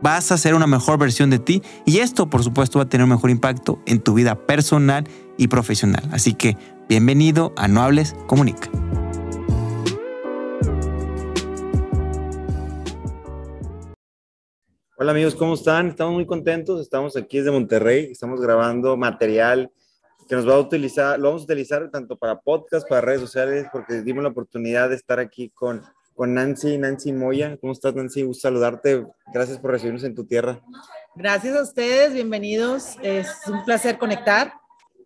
vas a ser una mejor versión de ti y esto por supuesto va a tener un mejor impacto en tu vida personal y profesional. Así que bienvenido a No Hables, Comunica. Hola amigos, ¿cómo están? Estamos muy contentos, estamos aquí desde Monterrey, estamos grabando material que nos va a utilizar, lo vamos a utilizar tanto para podcast, para redes sociales, porque dimos la oportunidad de estar aquí con con Nancy, Nancy Moya. ¿Cómo estás, Nancy? Gusto saludarte. Gracias por recibirnos en tu tierra. Gracias a ustedes, bienvenidos. Es un placer conectar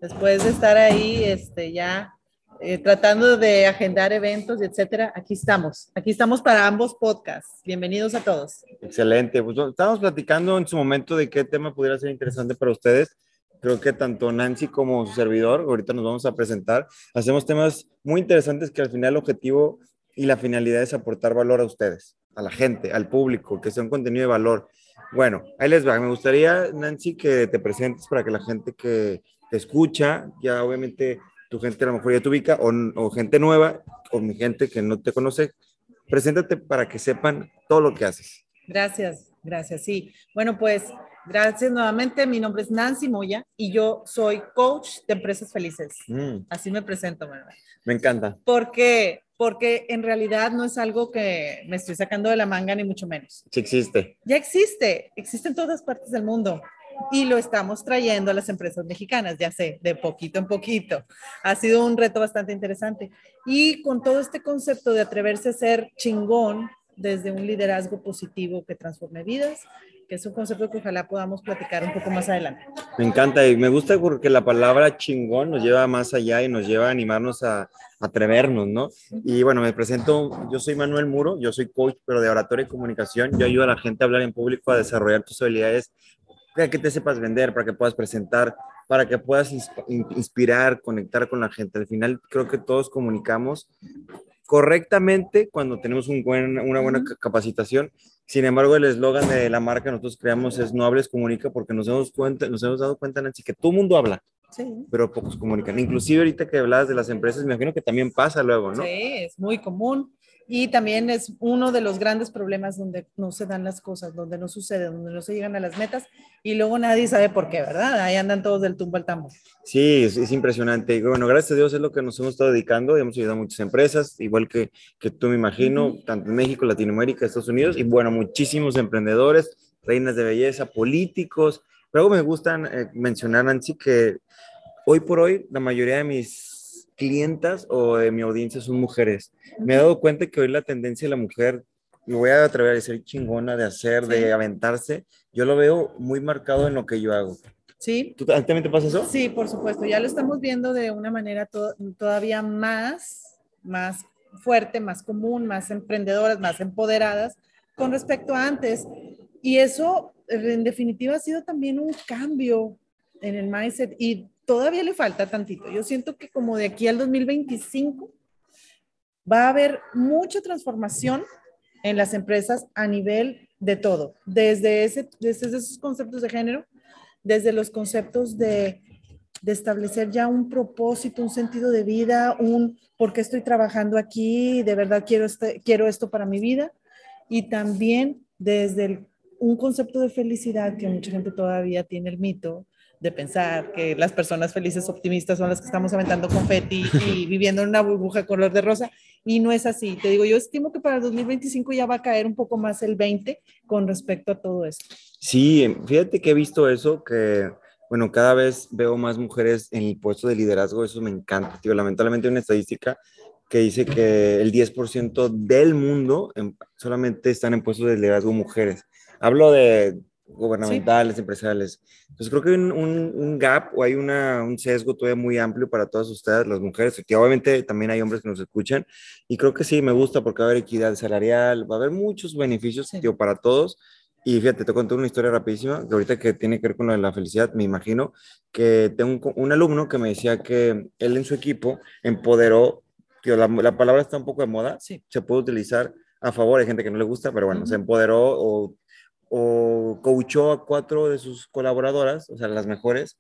después de estar ahí este, ya eh, tratando de agendar eventos, etcétera. Aquí estamos, aquí estamos para ambos podcasts. Bienvenidos a todos. Excelente. Pues estábamos platicando en su momento de qué tema pudiera ser interesante para ustedes. Creo que tanto Nancy como su servidor, ahorita nos vamos a presentar, hacemos temas muy interesantes que al final el objetivo y la finalidad es aportar valor a ustedes, a la gente, al público, que sea un contenido de valor. Bueno, ahí les va. Me gustaría, Nancy, que te presentes para que la gente que te escucha, ya obviamente tu gente a lo mejor ya te ubica, o, gente nueva, o mi gente que no te conoce, preséntate para que sepan todo lo que haces. Gracias, gracias. Sí, bueno, pues gracias nuevamente. Mi nombre es Nancy Moya y yo soy coach de empresas felices. Mm. Así me presento, ¿verdad? Me encanta. Porque porque en realidad no es algo que me estoy sacando de la manga ni mucho menos. Sí existe. Ya existe, existe en todas partes del mundo y lo estamos trayendo a las empresas mexicanas, ya sé, de poquito en poquito. Ha sido un reto bastante interesante. Y con todo este concepto de atreverse a ser chingón desde un liderazgo positivo que transforme vidas, que es un concepto que ojalá podamos platicar un poco más adelante. Me encanta y me gusta porque la palabra chingón nos lleva más allá y nos lleva a animarnos a, atrevernos, ¿no? Y bueno, me presento, yo soy Manuel Muro, yo soy coach, pero de oratoria y comunicación. Yo ayudo a la gente a hablar en público, a desarrollar tus habilidades para que te sepas vender, para que puedas presentar, para que puedas inspirar, conectar con la gente. Al final creo que todos comunicamos correctamente cuando tenemos un buen, una buena capacitación. Sin embargo, el eslogan de la marca que nosotros creamos es no hables, comunica, porque nos hemos, cuenta, nos hemos dado cuenta, Nancy, que todo mundo habla, sí. pero pocos comunican. Inclusive ahorita que hablabas de las empresas, me imagino que también pasa luego, ¿no? Sí, es muy común. Y también es uno de los grandes problemas donde no se dan las cosas, donde no sucede, donde no se llegan a las metas y luego nadie sabe por qué, ¿verdad? Ahí andan todos del tumbo al tambor. Sí, es, impresionante. Y bueno, gracias a Dios es lo que nos hemos estado dedicando. Hemos ayudado a muchas empresas, igual que, que tú me imagino, tanto en México, Latinoamérica, Estados Unidos, y bueno, muchísimos emprendedores, reinas de belleza, políticos. Pero me gustan eh, mencionar, Nancy, que hoy por hoy la mayoría de mis clientas o de mi audiencia son mujeres. Me he dado cuenta que hoy la tendencia de la mujer, me voy a atrever a decir chingona, de hacer, de aventarse, yo lo veo muy marcado en lo que yo hago. Sí. ¿Tú también te pasa eso? Sí, por supuesto. Ya lo estamos viendo de una manera todavía más, más fuerte, más común, más emprendedoras, más empoderadas con respecto a antes. Y eso, en definitiva, ha sido también un cambio en el mindset y todavía le falta tantito. Yo siento que como de aquí al 2025 va a haber mucha transformación en las empresas a nivel de todo, desde, ese, desde esos conceptos de género, desde los conceptos de, de establecer ya un propósito, un sentido de vida, un por qué estoy trabajando aquí, de verdad quiero, este, quiero esto para mi vida, y también desde un concepto de felicidad que mucha gente todavía tiene el mito de pensar que las personas felices, optimistas son las que estamos aventando confeti y viviendo en una burbuja color de rosa. Y no es así. Te digo, yo estimo que para el 2025 ya va a caer un poco más el 20 con respecto a todo esto. Sí, fíjate que he visto eso, que, bueno, cada vez veo más mujeres en el puesto de liderazgo, eso me encanta. Tío, lamentablemente hay una estadística que dice que el 10% del mundo solamente están en puestos de liderazgo mujeres. Hablo de gubernamentales, empresariales. Entonces creo que hay un, un, gap o hay una, un sesgo todavía muy amplio para todas ustedes, las mujeres, que obviamente también hay hombres que nos escuchan, y creo que sí, me gusta porque va a haber equidad salarial, va a haber muchos beneficios para todos, Y fíjate, te conté una historia rapidísima, que ahorita que tiene que ver con lo de la felicidad, me imagino que tengo un, un alumno que me decía que él en su equipo empoderó, tío, la, la palabra está un poco de moda, Sí. se puede utilizar a favor, hay gente que no le gusta, pero bueno, Ujú. se empoderó o, o coachó a cuatro de sus colaboradoras, o sea, las mejores,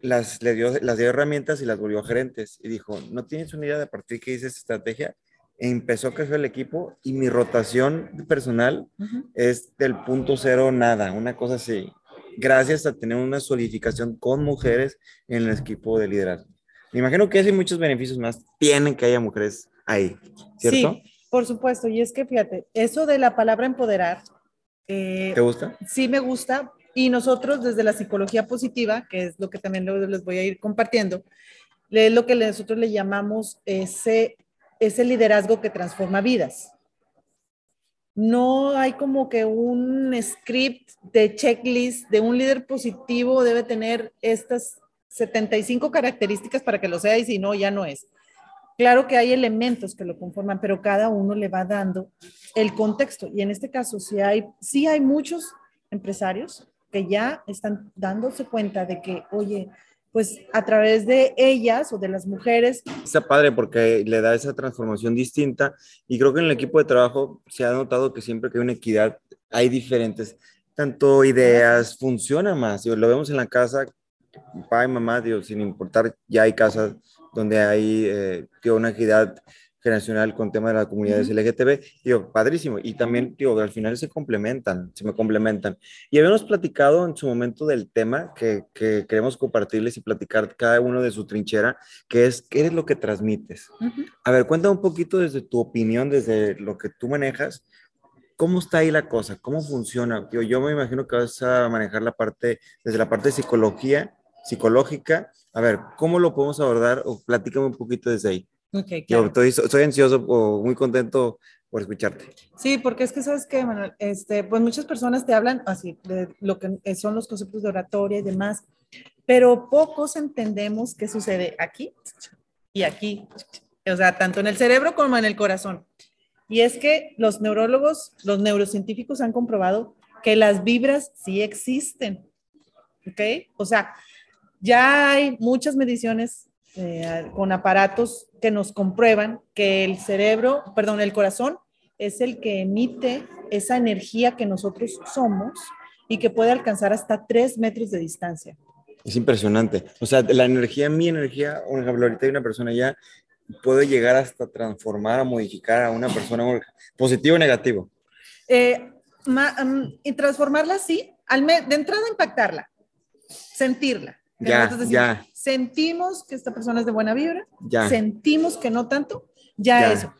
las, le dio, las dio herramientas y las volvió gerentes. Y dijo, ¿no tienes una idea de a partir de qué hice esta estrategia? E empezó a crecer el equipo y mi rotación personal es del punto cero nada, una cosa así. Gracias a tener una solidificación con mujeres en el equipo de liderazgo. Me imagino que hay muchos beneficios más. Tienen que haya mujeres ahí, ¿cierto? Sí, por supuesto. Y es que fíjate, eso de la palabra empoderar, eh, ¿Te gusta? sí me gusta. Y nosotros desde la psicología positiva, que es lo que también les voy a ir compartiendo, es lo que nosotros le llamamos ese, ese liderazgo que transforma vidas. No hay como que un script de checklist de un líder positivo debe tener estas 75 características para que lo sea y si no, ya no es. Claro que hay elementos que lo conforman, pero cada uno le va dando el contexto. Y en este caso, sí hay, sí hay muchos empresarios que ya están dándose cuenta de que, oye, pues a través de ellas o de las mujeres, Está padre porque le da esa transformación distinta y creo que en el equipo de trabajo se ha notado que siempre que hay una equidad hay diferentes, tanto ideas, funciona más. Lo vemos en la casa, papá y mamá, digo, sin importar, ya hay casas donde hay eh, una equidad generacional con tema de las comunidades Ujú. LGTB, digo, padrísimo. Y también, digo, al final se complementan, se me complementan. Y habíamos platicado en su momento del tema que, que queremos compartirles y platicar cada uno de su trinchera, que es, ¿qué es lo que transmites? ujú, A ver, cuéntame un poquito desde tu opinión, desde lo que tú manejas, ¿cómo está ahí la cosa? ¿Cómo funciona? Yo, yo me imagino que vas a manejar la parte, desde la parte de psicología, psicológica. A ver, ¿cómo lo podemos abordar? O platícame un poquito desde ahí. ok, Yo claro. estoy, estoy ansioso o muy contento por escucharte. Sí, porque es que sabes que, Manuel, este, pues muchas personas te hablan así de lo que son los conceptos de oratoria y demás, pero pocos entendemos qué sucede aquí y aquí, o sea, tanto en el cerebro como en el corazón. Y es que los neurólogos, los neurocientíficos han comprobado que las vibras sí existen, ¿ok? O sea, ya hay muchas mediciones eh, con aparatos que nos comprueban que el cerebro, perdón, el corazón es el que emite esa energía que nosotros somos y que puede alcanzar hasta tres metros de distancia. Es impresionante. O sea, la energía, mi energía, por ejemplo, ahorita hay una persona ya, puede llegar hasta transformar, a modificar a una persona positivo o negativo. Eh, ma, um, y transformarla así, al de entrada impactarla, sentirla. Ya, ya. Sentimos que esta persona es de buena vibra, Ya. sentimos que no tanto, ya, Ya. eso.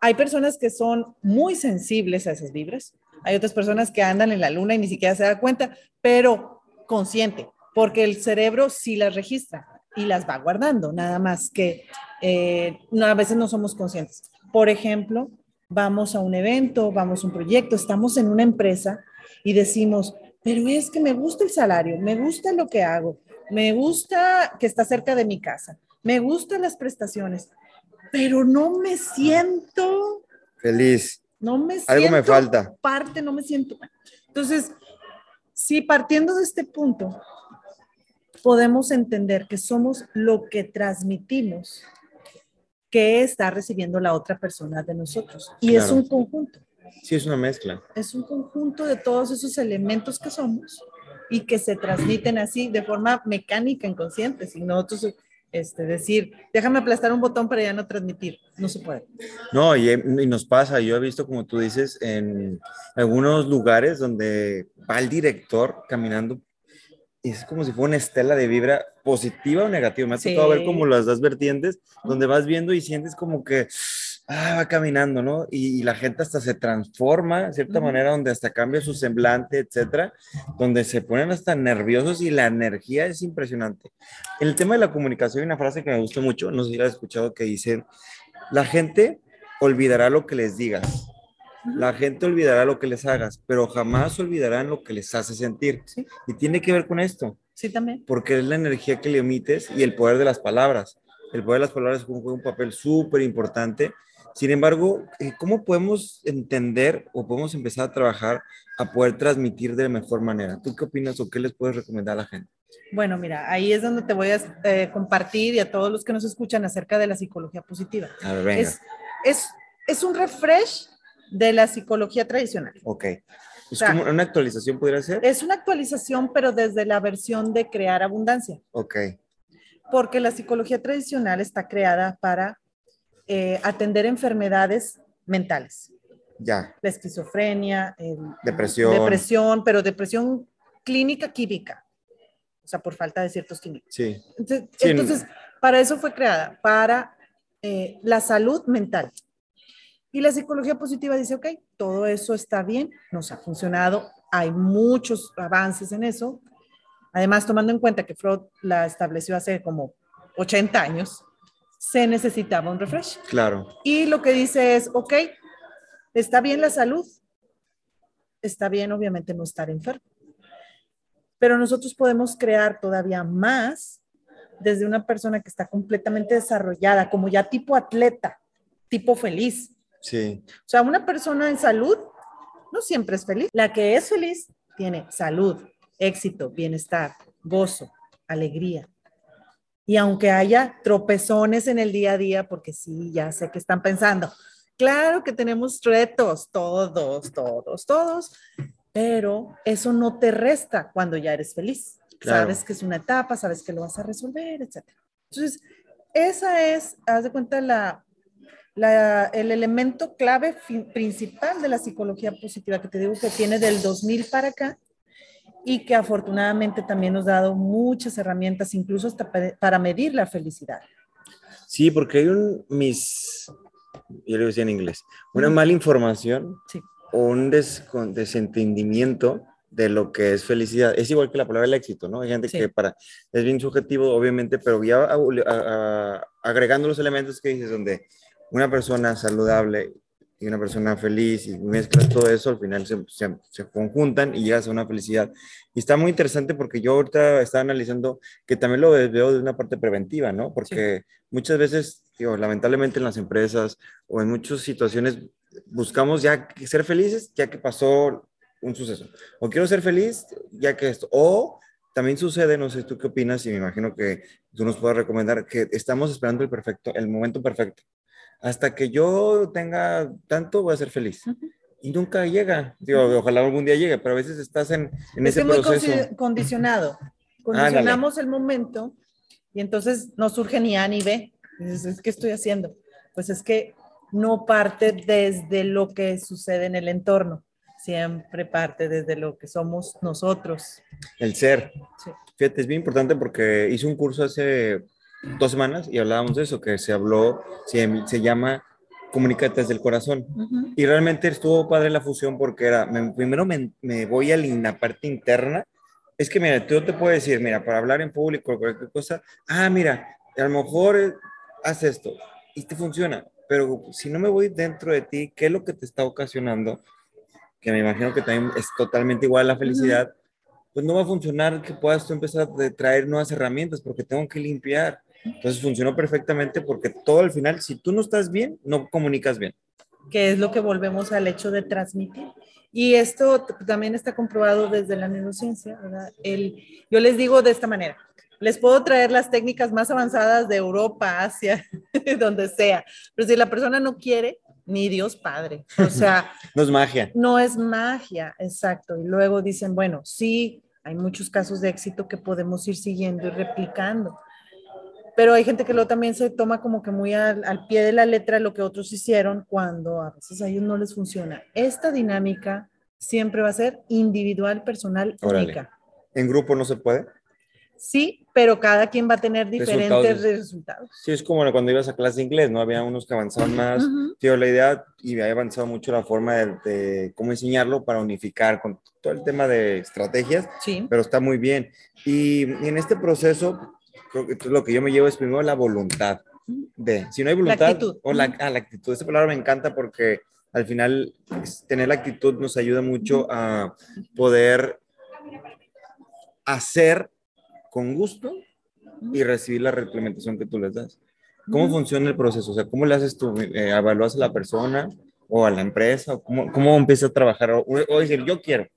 Hay personas que son muy sensibles a esas vibras, hay otras personas que andan en la luna y ni siquiera se da cuenta, pero consciente, porque el cerebro sí las registra y las va guardando, nada más que eh, no, a veces no somos conscientes. Por ejemplo, vamos a un evento, vamos a un proyecto, estamos en una empresa y decimos, pero es que me gusta el salario, me gusta lo que hago, me gusta que está cerca de mi casa, me gustan las prestaciones, pero no me siento, Feliz. no me siento Algo me falta. parte, no me siento. Entonces, si partiendo de este punto podemos entender que somos lo que transmitimos que está recibiendo la otra persona de nosotros. Y es un conjunto, Sí, es una mezcla. es un conjunto de todos esos elementos que somos y que se transmiten así de forma mecánica, inconsciente, sin nosotros este, decir, déjame aplastar un botón para ya no transmitir. No se puede. No, y, y nos pasa, yo he visto, como tú dices, en algunos lugares donde va el director caminando y es como si fuera una estela de vibra positiva o negativa. Me ha Sí. tocado ver como las dos vertientes, donde vas viendo y sientes como que ah, va caminando, ¿no? Y, y la gente hasta se transforma de cierta manera, donde hasta cambia su semblante, etcétera, donde se ponen hasta nerviosos y la energía es impresionante. El tema de la comunicación hay una frase que me gusta mucho, no sé si la has escuchado, que dice, la gente olvidará lo que les digas, la gente olvidará lo que les hagas, pero jamás olvidarán lo que les hace sentir. Sí. Y tiene que ver con esto, Sí, también. porque es la energía que le emites y el poder de las palabras. El poder de las palabras juega un papel súper importante Sin embargo, eh, ¿cómo podemos entender o podemos empezar a trabajar a poder transmitir de mejor manera? ¿Tú qué opinas o qué les puedes recomendar a la gente? Bueno, mira, ahí es donde te voy a eh, compartir y a todos los que nos escuchan acerca de la psicología positiva. A ver, venga. Es, es, es un refresh de la psicología tradicional. ok. Es sea, como una actualización, podría ser. Es una actualización, pero desde la versión de crear abundancia, Ok, porque la psicología tradicional está creada para eh, atender enfermedades mentales, ya. la esquizofrenia, el- Depresión. depresión, pero depresión clínica química, o sea, por falta de ciertos químicos. Sí, Entonces, Sí, entonces, para eso fue creada, para eh, la salud mental. Y la psicología positiva dice, ok, todo eso está bien, nos ha funcionado, hay muchos avances en eso. Además, tomando en cuenta que Freud la estableció hace como 80 años, se necesitaba un refresh. claro. Y lo que dice es, ok, está bien la salud, está bien obviamente no estar enfermo, pero nosotros podemos crear todavía más desde una persona que está completamente desarrollada, como ya tipo atleta, tipo feliz. Sí, O sea, una persona en salud no siempre es feliz. La que es feliz tiene salud, éxito, bienestar, gozo, alegría. Y aunque haya tropezones en el día a día, porque sí, ya sé que están pensando, claro que tenemos retos, todos, todos, todos, pero eso no te resta cuando ya eres feliz. Claro. Sabes que es una etapa, sabes que lo vas a resolver, etc. Entonces, esa es, haz de cuenta, la, la- el elemento clave fi- principal de la psicología positiva que te digo que tiene del 2000 para acá y que afortunadamente también nos ha dado muchas herramientas, incluso hasta pa- para medir la felicidad. sí, porque hay un mis, yo lo decía en inglés, una mala información Sí. o un descon- desentendimiento de lo que es felicidad. Es igual que la palabra el éxito, ¿no? Hay gente Sí. que para, es bien subjetivo, obviamente, pero ya a- a- a- agregando los elementos que dices, donde una persona saludable y una persona feliz y mezclas todo eso, al final se, se- se conjuntan y llegas a una felicidad. Y está muy interesante porque yo ahorita estaba analizando que también lo veo de una parte preventiva, ¿no? Porque muchas veces, digo, lamentablemente en las empresas o en muchas situaciones buscamos ya ser felices ya que pasó un suceso. O quiero ser feliz ya que esto. O también sucede, no sé tú qué opinas y me imagino que tú nos puedes recomendar que estamos esperando el perfecto, el momento perfecto. Hasta que yo tenga tanto voy a ser feliz. Y nunca llega. Digo, ojalá algún día llegue, pero a veces estás en, en es ese que muy proceso. condicionado. Condicionamos el momento y entonces no surge ni A ni B. Dices, ¿qué estoy haciendo? Pues es que no parte desde lo que sucede en el entorno, siempre parte desde lo que somos nosotros. El ser. Sí. Fíjate, es bien importante porque hice un curso hace dos semanas y hablábamos de eso, que se habló, se, se llama Comunícate desde el corazón. Ujú. Y realmente estuvo padre la fusión porque era, me- primero me, me voy a la parte interna. Es que, mira, yo te puedo decir, mira, para hablar en público o cualquier cosa, ah, mira, a lo mejor haz esto y te funciona, pero si no me voy dentro de ti, ¿qué es lo que te está ocasionando? Que me imagino que también es totalmente igual a la felicidad, pues no va a funcionar que puedas tú empezar a traer nuevas herramientas porque tengo que limpiar. Entonces funcionó perfectamente porque todo al final, si tú no estás bien, no comunicas bien. que es lo que volvemos al hecho de transmitir. Y esto también está comprobado desde la neurociencia, ¿verdad? El, yo les digo de esta manera, les puedo traer las técnicas más avanzadas de Europa, Asia, donde sea, pero si la persona no quiere, ni Dios Padre. O sea, No es magia. no es magia, exacto. Y luego dicen, bueno, sí, hay muchos casos de éxito que podemos ir siguiendo y replicando. Pero hay gente que luego también se toma como que muy al, al pie de la letra lo que otros hicieron cuando a veces a ellos no les funciona. Esta dinámica siempre va a ser individual, personal, Órale. única. En grupo no se puede. Sí, pero cada quien va a tener diferentes Resultados. resultados. Sí, es como cuando ibas a clase de inglés, ¿no? Había unos que avanzaban más. Ujú. Tío, la idea, y había avanzado mucho la forma de, de cómo enseñarlo para unificar con todo el tema de estrategias, Sí, pero está muy bien. Y en este proceso, creo que lo que yo me llevo es primero la voluntad de, si no hay voluntad, actitud. o la, ah, la actitud, esa palabra me encanta porque al final tener la actitud nos ayuda mucho a poder hacer con gusto y recibir la reglamentación que tú les das. ¿Cómo funciona el proceso? O sea, ¿cómo le haces tú? Eh, ¿Evalúas a la persona o a la empresa? ¿Cómo, cómo empiezas a trabajar? O, o decir, yo quiero,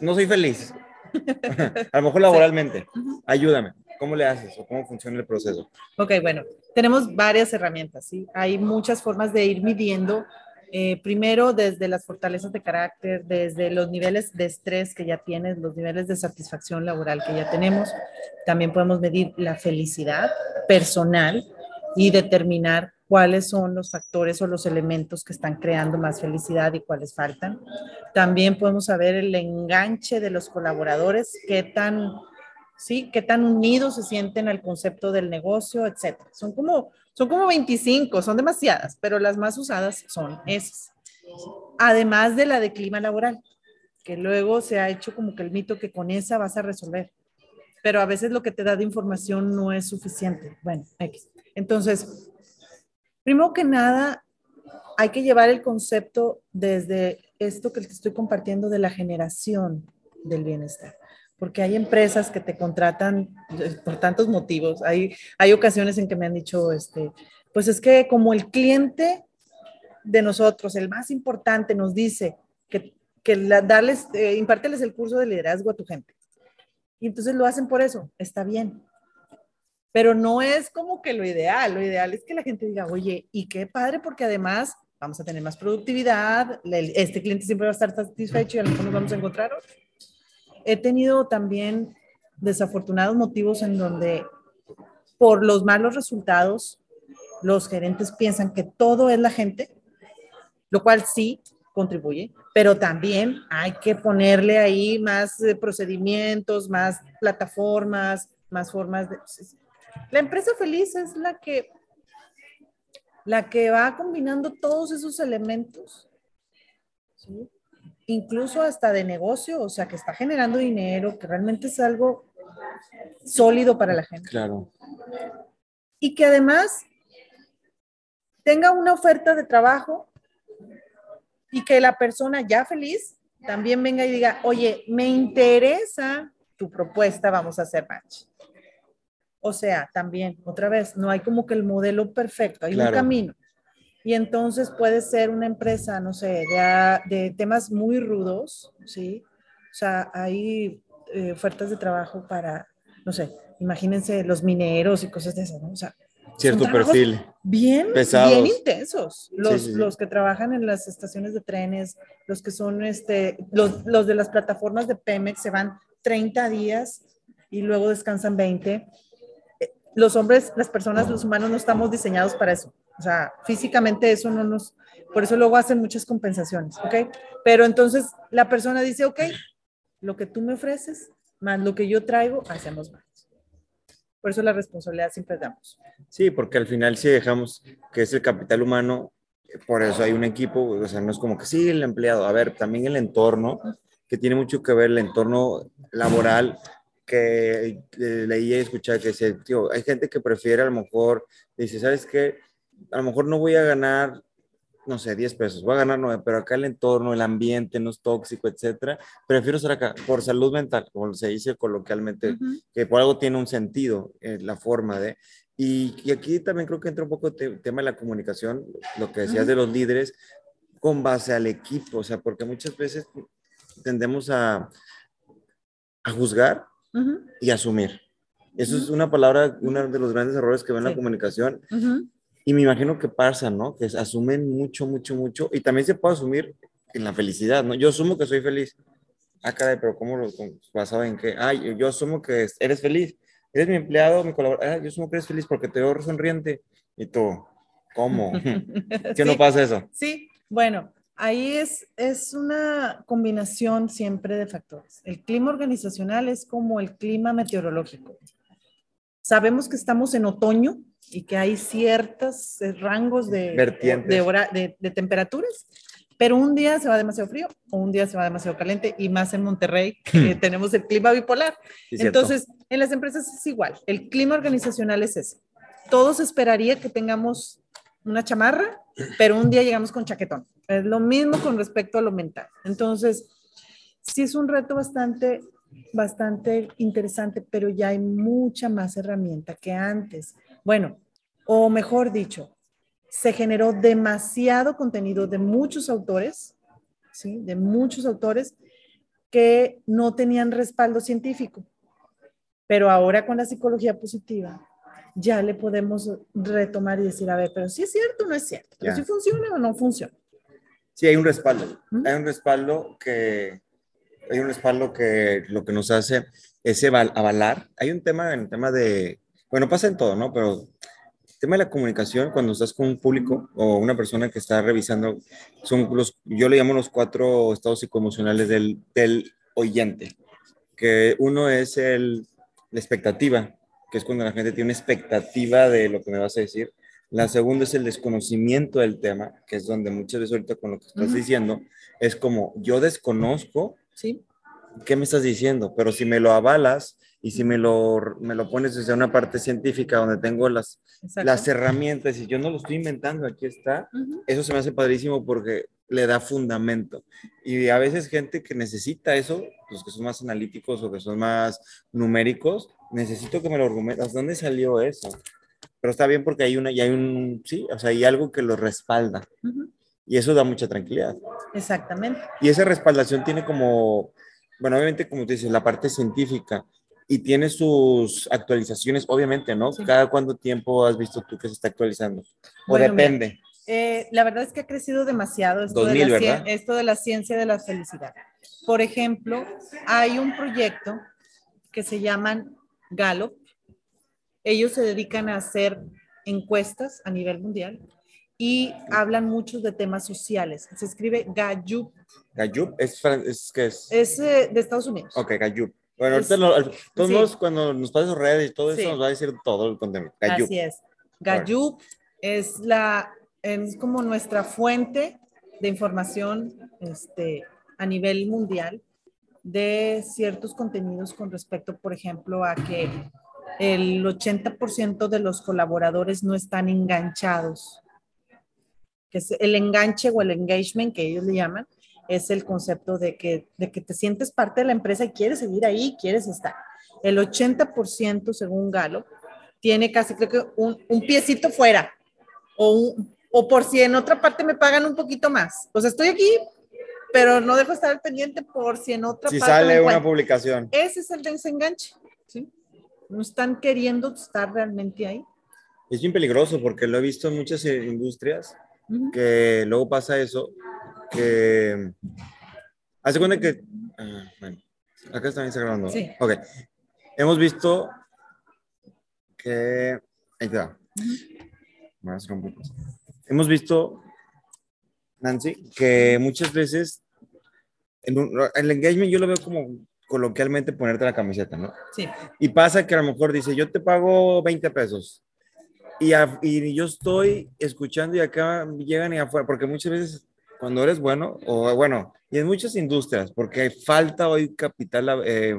no soy feliz. a lo mejor laboralmente. Ayúdame. ¿Cómo le haces o cómo funciona el proceso? Ok, bueno, tenemos varias herramientas, ¿sí? Hay muchas formas de ir midiendo eh, primero, desde las fortalezas de carácter, desde los niveles de estrés que ya tienes, los niveles de satisfacción laboral que ya tenemos. También podemos medir la felicidad personal y determinar cuáles son los factores o los elementos que están creando más felicidad y cuáles faltan. También podemos saber el enganche de los colaboradores, qué tan, sí, qué tan unidos se sienten al concepto del negocio, etcétera. Son como son como 25, son demasiadas, pero las más usadas son esas. Además de la de clima laboral, que luego se ha hecho como que el mito que con esa vas a resolver. Pero a veces lo que te da de información no es suficiente. Bueno, X. Entonces, primero que nada, hay que llevar el concepto desde esto que te estoy compartiendo de la generación del bienestar porque hay empresas que te contratan eh, por tantos motivos. Hay, hay ocasiones en que me han dicho, este, pues es que como el cliente de nosotros, el más importante, nos dice que, que darles, eh, impárteles el curso de liderazgo a tu gente. Y entonces lo hacen por eso, está bien. Pero no es como que lo ideal, lo ideal es que la gente diga, oye, y qué padre, porque además vamos a tener más productividad, este cliente siempre va a estar satisfecho y a lo mejor nos vamos a encontrar otro he tenido también desafortunados motivos en donde por los malos resultados los gerentes piensan que todo es la gente, lo cual sí contribuye, pero también hay que ponerle ahí más eh, procedimientos, más plataformas, más formas de... La empresa feliz es la que, la que va combinando todos esos elementos. ¿sí? Incluso hasta de negocio, o sea, que está generando dinero, que realmente es algo sólido para la gente. Claro. Y que además tenga una oferta de trabajo y que la persona ya feliz también venga y diga, oye, me interesa tu propuesta, vamos a hacer match. O sea, también, otra vez, no hay como que el modelo perfecto, hay un camino. Y entonces puede ser una empresa, no sé, de, de temas muy rudos, ¿sí? O sea, hay eh, ofertas de trabajo para, no sé, imagínense los mineros y cosas de eso, ¿no? O sea, cierto perfil. Bien, bien intensos. Los, los que trabajan en las estaciones de trenes, los que son, este, los, los de las plataformas de Pemex se van 30 días y luego descansan 20. Eh, los hombres, las personas, los humanos no estamos diseñados para eso. O sea, físicamente eso no nos, por eso luego hacen muchas compensaciones, ¿ok? Pero entonces la persona dice, ok, lo que tú me ofreces más lo que yo traigo, hacemos más. Por eso la responsabilidad siempre damos. Sí, porque al final si dejamos que es el capital humano, por eso hay un equipo, o sea, no es como que sí, el empleado, a ver, también el entorno, que tiene mucho que ver el entorno laboral, que eh, leía y escuchaba que dice, tío, hay gente que prefiere a lo mejor, dice, ¿sabes qué? A lo mejor no voy a ganar, no sé, 10 pesos, voy a ganar 9, pero acá el entorno, el ambiente no es tóxico, etcétera. Prefiero estar acá por salud mental, como se dice coloquialmente, que por algo tiene un sentido eh, la forma de. Y, y, aquí también creo que entra un poco el tema de la comunicación, lo que decías de los líderes, con base al equipo, o sea, porque muchas veces tendemos a, a juzgar y asumir. Eso es una palabra, uno de los grandes errores que ven en la comunicación. Y me imagino que pasa, ¿no? Que asumen mucho, mucho, mucho. Y también se puede asumir en la felicidad, ¿no? Yo asumo que soy feliz. Ah, caray, pero ¿cómo lo basado en qué? Ah, yo, asumo que eres feliz. Eres mi empleado, mi colaborador. Ah, yo asumo que eres feliz porque te veo sonriente. Y tú, ¿cómo? ¿Qué no pasa eso? Sí, bueno, ahí es, es una combinación siempre de factores. El clima organizacional es como el clima meteorológico. Sabemos que estamos en otoño, y que hay ciertos rangos de, de, de, temperaturas, pero un día se va demasiado frío o un día se va demasiado caliente y más en Monterrey que tenemos el clima bipolar. Entonces, en las empresas es igual, el clima organizacional es ese. Todos esperaría que tengamos una chamarra, pero un día llegamos con chaquetón. Es lo mismo con respecto a lo mental. Entonces, sí es un reto bastante bastante interesante, pero ya hay mucha más herramienta que antes. Bueno, o mejor dicho, se generó demasiado contenido de muchos autores, ¿sí? De muchos autores que no tenían respaldo científico. Pero ahora con la psicología positiva ya le podemos retomar y decir, a ver, pero si es cierto o no es cierto, pero si funciona o no funciona. Sí, hay un respaldo. Hay un respaldo que hay un respaldo que lo que nos hace es avalar. Hay un tema en el tema de, bueno, pasa en todo, ¿no? Pero el tema de la comunicación, cuando estás con un público o una persona que está revisando, son los, yo le llamo los cuatro estados psicoemocionales del, del oyente, que uno es el, la expectativa, que es cuando la gente tiene una expectativa de lo que me vas a decir. La segunda es el desconocimiento del tema, que es donde muchas veces ahorita con lo que estás diciendo, es como yo desconozco ¿Sí? qué me estás diciendo, pero si me lo avalas y si me lo, me lo pones desde una parte científica donde tengo las, las herramientas y yo no lo estoy inventando, aquí está, eso se me hace padrísimo porque le da fundamento. Y a veces gente que necesita eso, los que son más analíticos o que son más numéricos, necesito que me lo argumentas. ¿Dónde salió eso? Pero está bien porque hay una, y hay un, sí, o sea, hay algo que lo respalda. Y eso da mucha tranquilidad. Exactamente. Y esa respaldación tiene como, bueno, obviamente, como tú dices, la parte científica y tiene sus actualizaciones, obviamente, ¿no? Cada cuánto tiempo has visto tú que se está actualizando. O depende. Eh, la verdad es que ha crecido demasiado esto, de la, esto de la ciencia de la felicidad. Por ejemplo, hay un proyecto que se llaman Gallup. Ellos se dedican a hacer encuestas a nivel mundial y hablan mucho de temas sociales. Se escribe Gallup. Gallup es, es que es. Es eh, de Estados Unidos. Ok, Gallup. Bueno, ahorita todos cuando nos pases redes y todo eso nos va a decir todo el contenido. Gallup. Así es. Gallup es la es como nuestra fuente de información este, a nivel mundial de ciertos contenidos con respecto, por ejemplo, a que el 80% de los colaboradores no están enganchados. Que es el enganche o el engagement que ellos le llaman, es el concepto de que, de que te sientes parte de la empresa y quieres seguir ahí, quieres estar. El 80%, según Galo, tiene casi creo que un, un piecito fuera o un, o por si en otra parte me pagan un poquito más. Pues estoy aquí, pero no dejo estar pendiente por si en otra si parte. Si sale una publicación. Ese es el desenganche, ¿sí? No están queriendo estar realmente ahí. Es bien peligroso porque lo he visto en muchas industrias que luego pasa eso, que hace cuenta que, ah, bueno, acá está grabando. Sí. Ok. Hemos visto que, ahí está. Más hemos visto, Nancy, que muchas veces en el engagement yo lo veo como coloquialmente ponerte la camiseta, ¿no? Sí. Y pasa que a lo mejor dice, yo te pago 20 pesos. Y, y yo estoy escuchando y acá llegan y afuera, porque muchas veces cuando eres bueno, o bueno, y en muchas industrias, porque falta hoy capital, eh,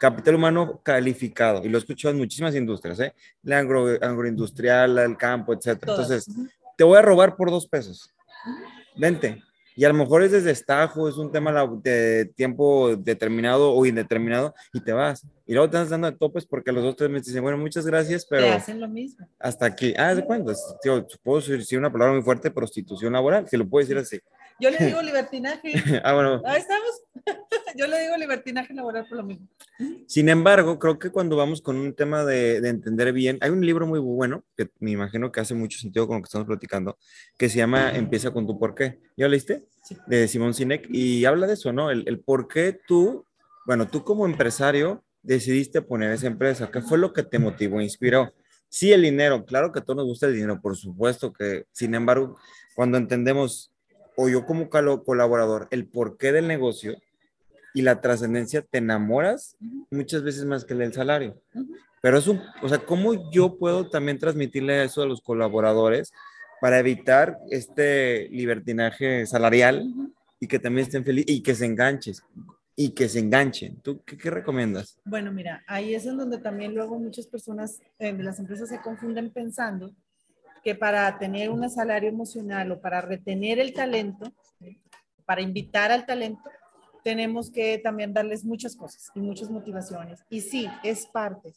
capital humano calificado, y lo he escuchado en muchísimas industrias, ¿eh? La agro, agroindustrial, el campo, etc. Entonces, te voy a robar por dos pesos. Vente. Y a lo mejor es desde estajo, es un tema de tiempo determinado o indeterminado y te vas. Y luego te estás dando de topes porque los dos tres meses dicen, bueno, muchas gracias, pero... Te hacen lo mismo. Hasta aquí. Ah, ¿de cuándo? Tío, puedo decir una palabra muy fuerte, prostitución laboral, si lo puedo decir así. Yo le digo libertinaje. ah, bueno. Ahí estamos. Yo le digo libertinaje laboral por lo mismo. Sin embargo, creo que cuando vamos con un tema de, de, entender bien, hay un libro muy bueno que me imagino que hace mucho sentido con lo que estamos platicando, que se llama Empieza con tu por qué. ¿Ya leíste? Sí. De Simón Sinek y habla de eso, ¿no? El, el por qué tú, bueno, tú como empresario decidiste poner esa empresa. ¿Qué fue lo que te motivó, inspiró? Sí, el dinero, claro que a todos nos gusta el dinero, por supuesto que, sin embargo, cuando entendemos o yo como colaborador, el porqué del negocio y la trascendencia, te enamoras muchas veces más que el salario. Pero es un, o sea, ¿cómo yo puedo también transmitirle eso a los colaboradores para evitar este libertinaje salarial y que también estén felices y que se enganchen? Y que se enganchen. ¿Tú qué, qué, recomiendas? Bueno, mira, ahí es en donde también luego muchas personas eh, de las empresas se confunden pensando que para tener un salario emocional o para retener el talento, para invitar al talento, tenemos que también darles muchas cosas y muchas motivaciones. Y sí, es parte.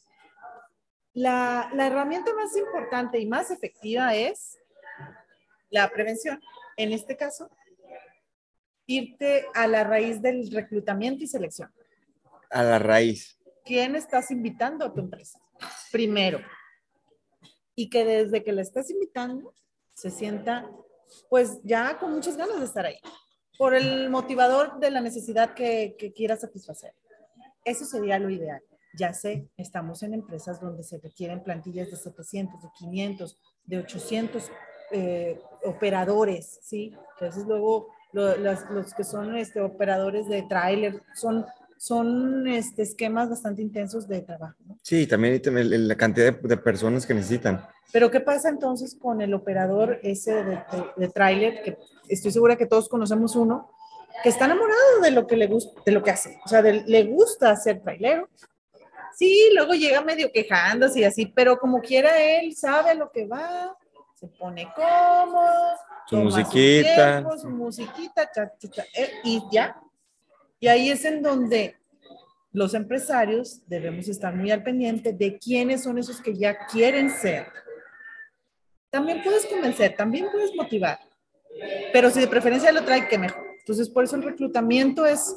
la, la herramienta más importante y más efectiva es la prevención. En este caso, irte a la raíz del reclutamiento y selección. A la raíz. ¿Quién estás invitando a tu empresa? Primero. Y que desde que la estás invitando se sienta pues ya con muchas ganas de estar ahí, por el motivador de la necesidad que, que quiera satisfacer. Eso sería lo ideal. Ya sé, estamos en empresas donde se requieren plantillas de 700, de 500, de 800 eh, operadores, ¿sí? Entonces luego los, los, que son este, operadores de tráiler son, son este, esquemas bastante intensos de trabajo. ¿no? Sí, también la cantidad de, de, personas que necesitan. Pero ¿qué pasa entonces con el operador ese de, de, de tráiler? Que estoy segura que todos conocemos uno, que está enamorado de lo que le gusta, de lo que hace. O sea, le gusta ser trailero. Sí, luego llega medio quejándose y así, pero como quiera él sabe lo que va, se pone cómodo, su musiquita, su, tiempo, su musiquita, cha, cha, cha, eh, y ya. Y ahí es en donde los empresarios debemos estar muy al pendiente de quiénes son esos que ya quieren ser. También puedes convencer, también puedes motivar, pero si de preferencia lo trae, que mejor. Entonces, por eso el reclutamiento es,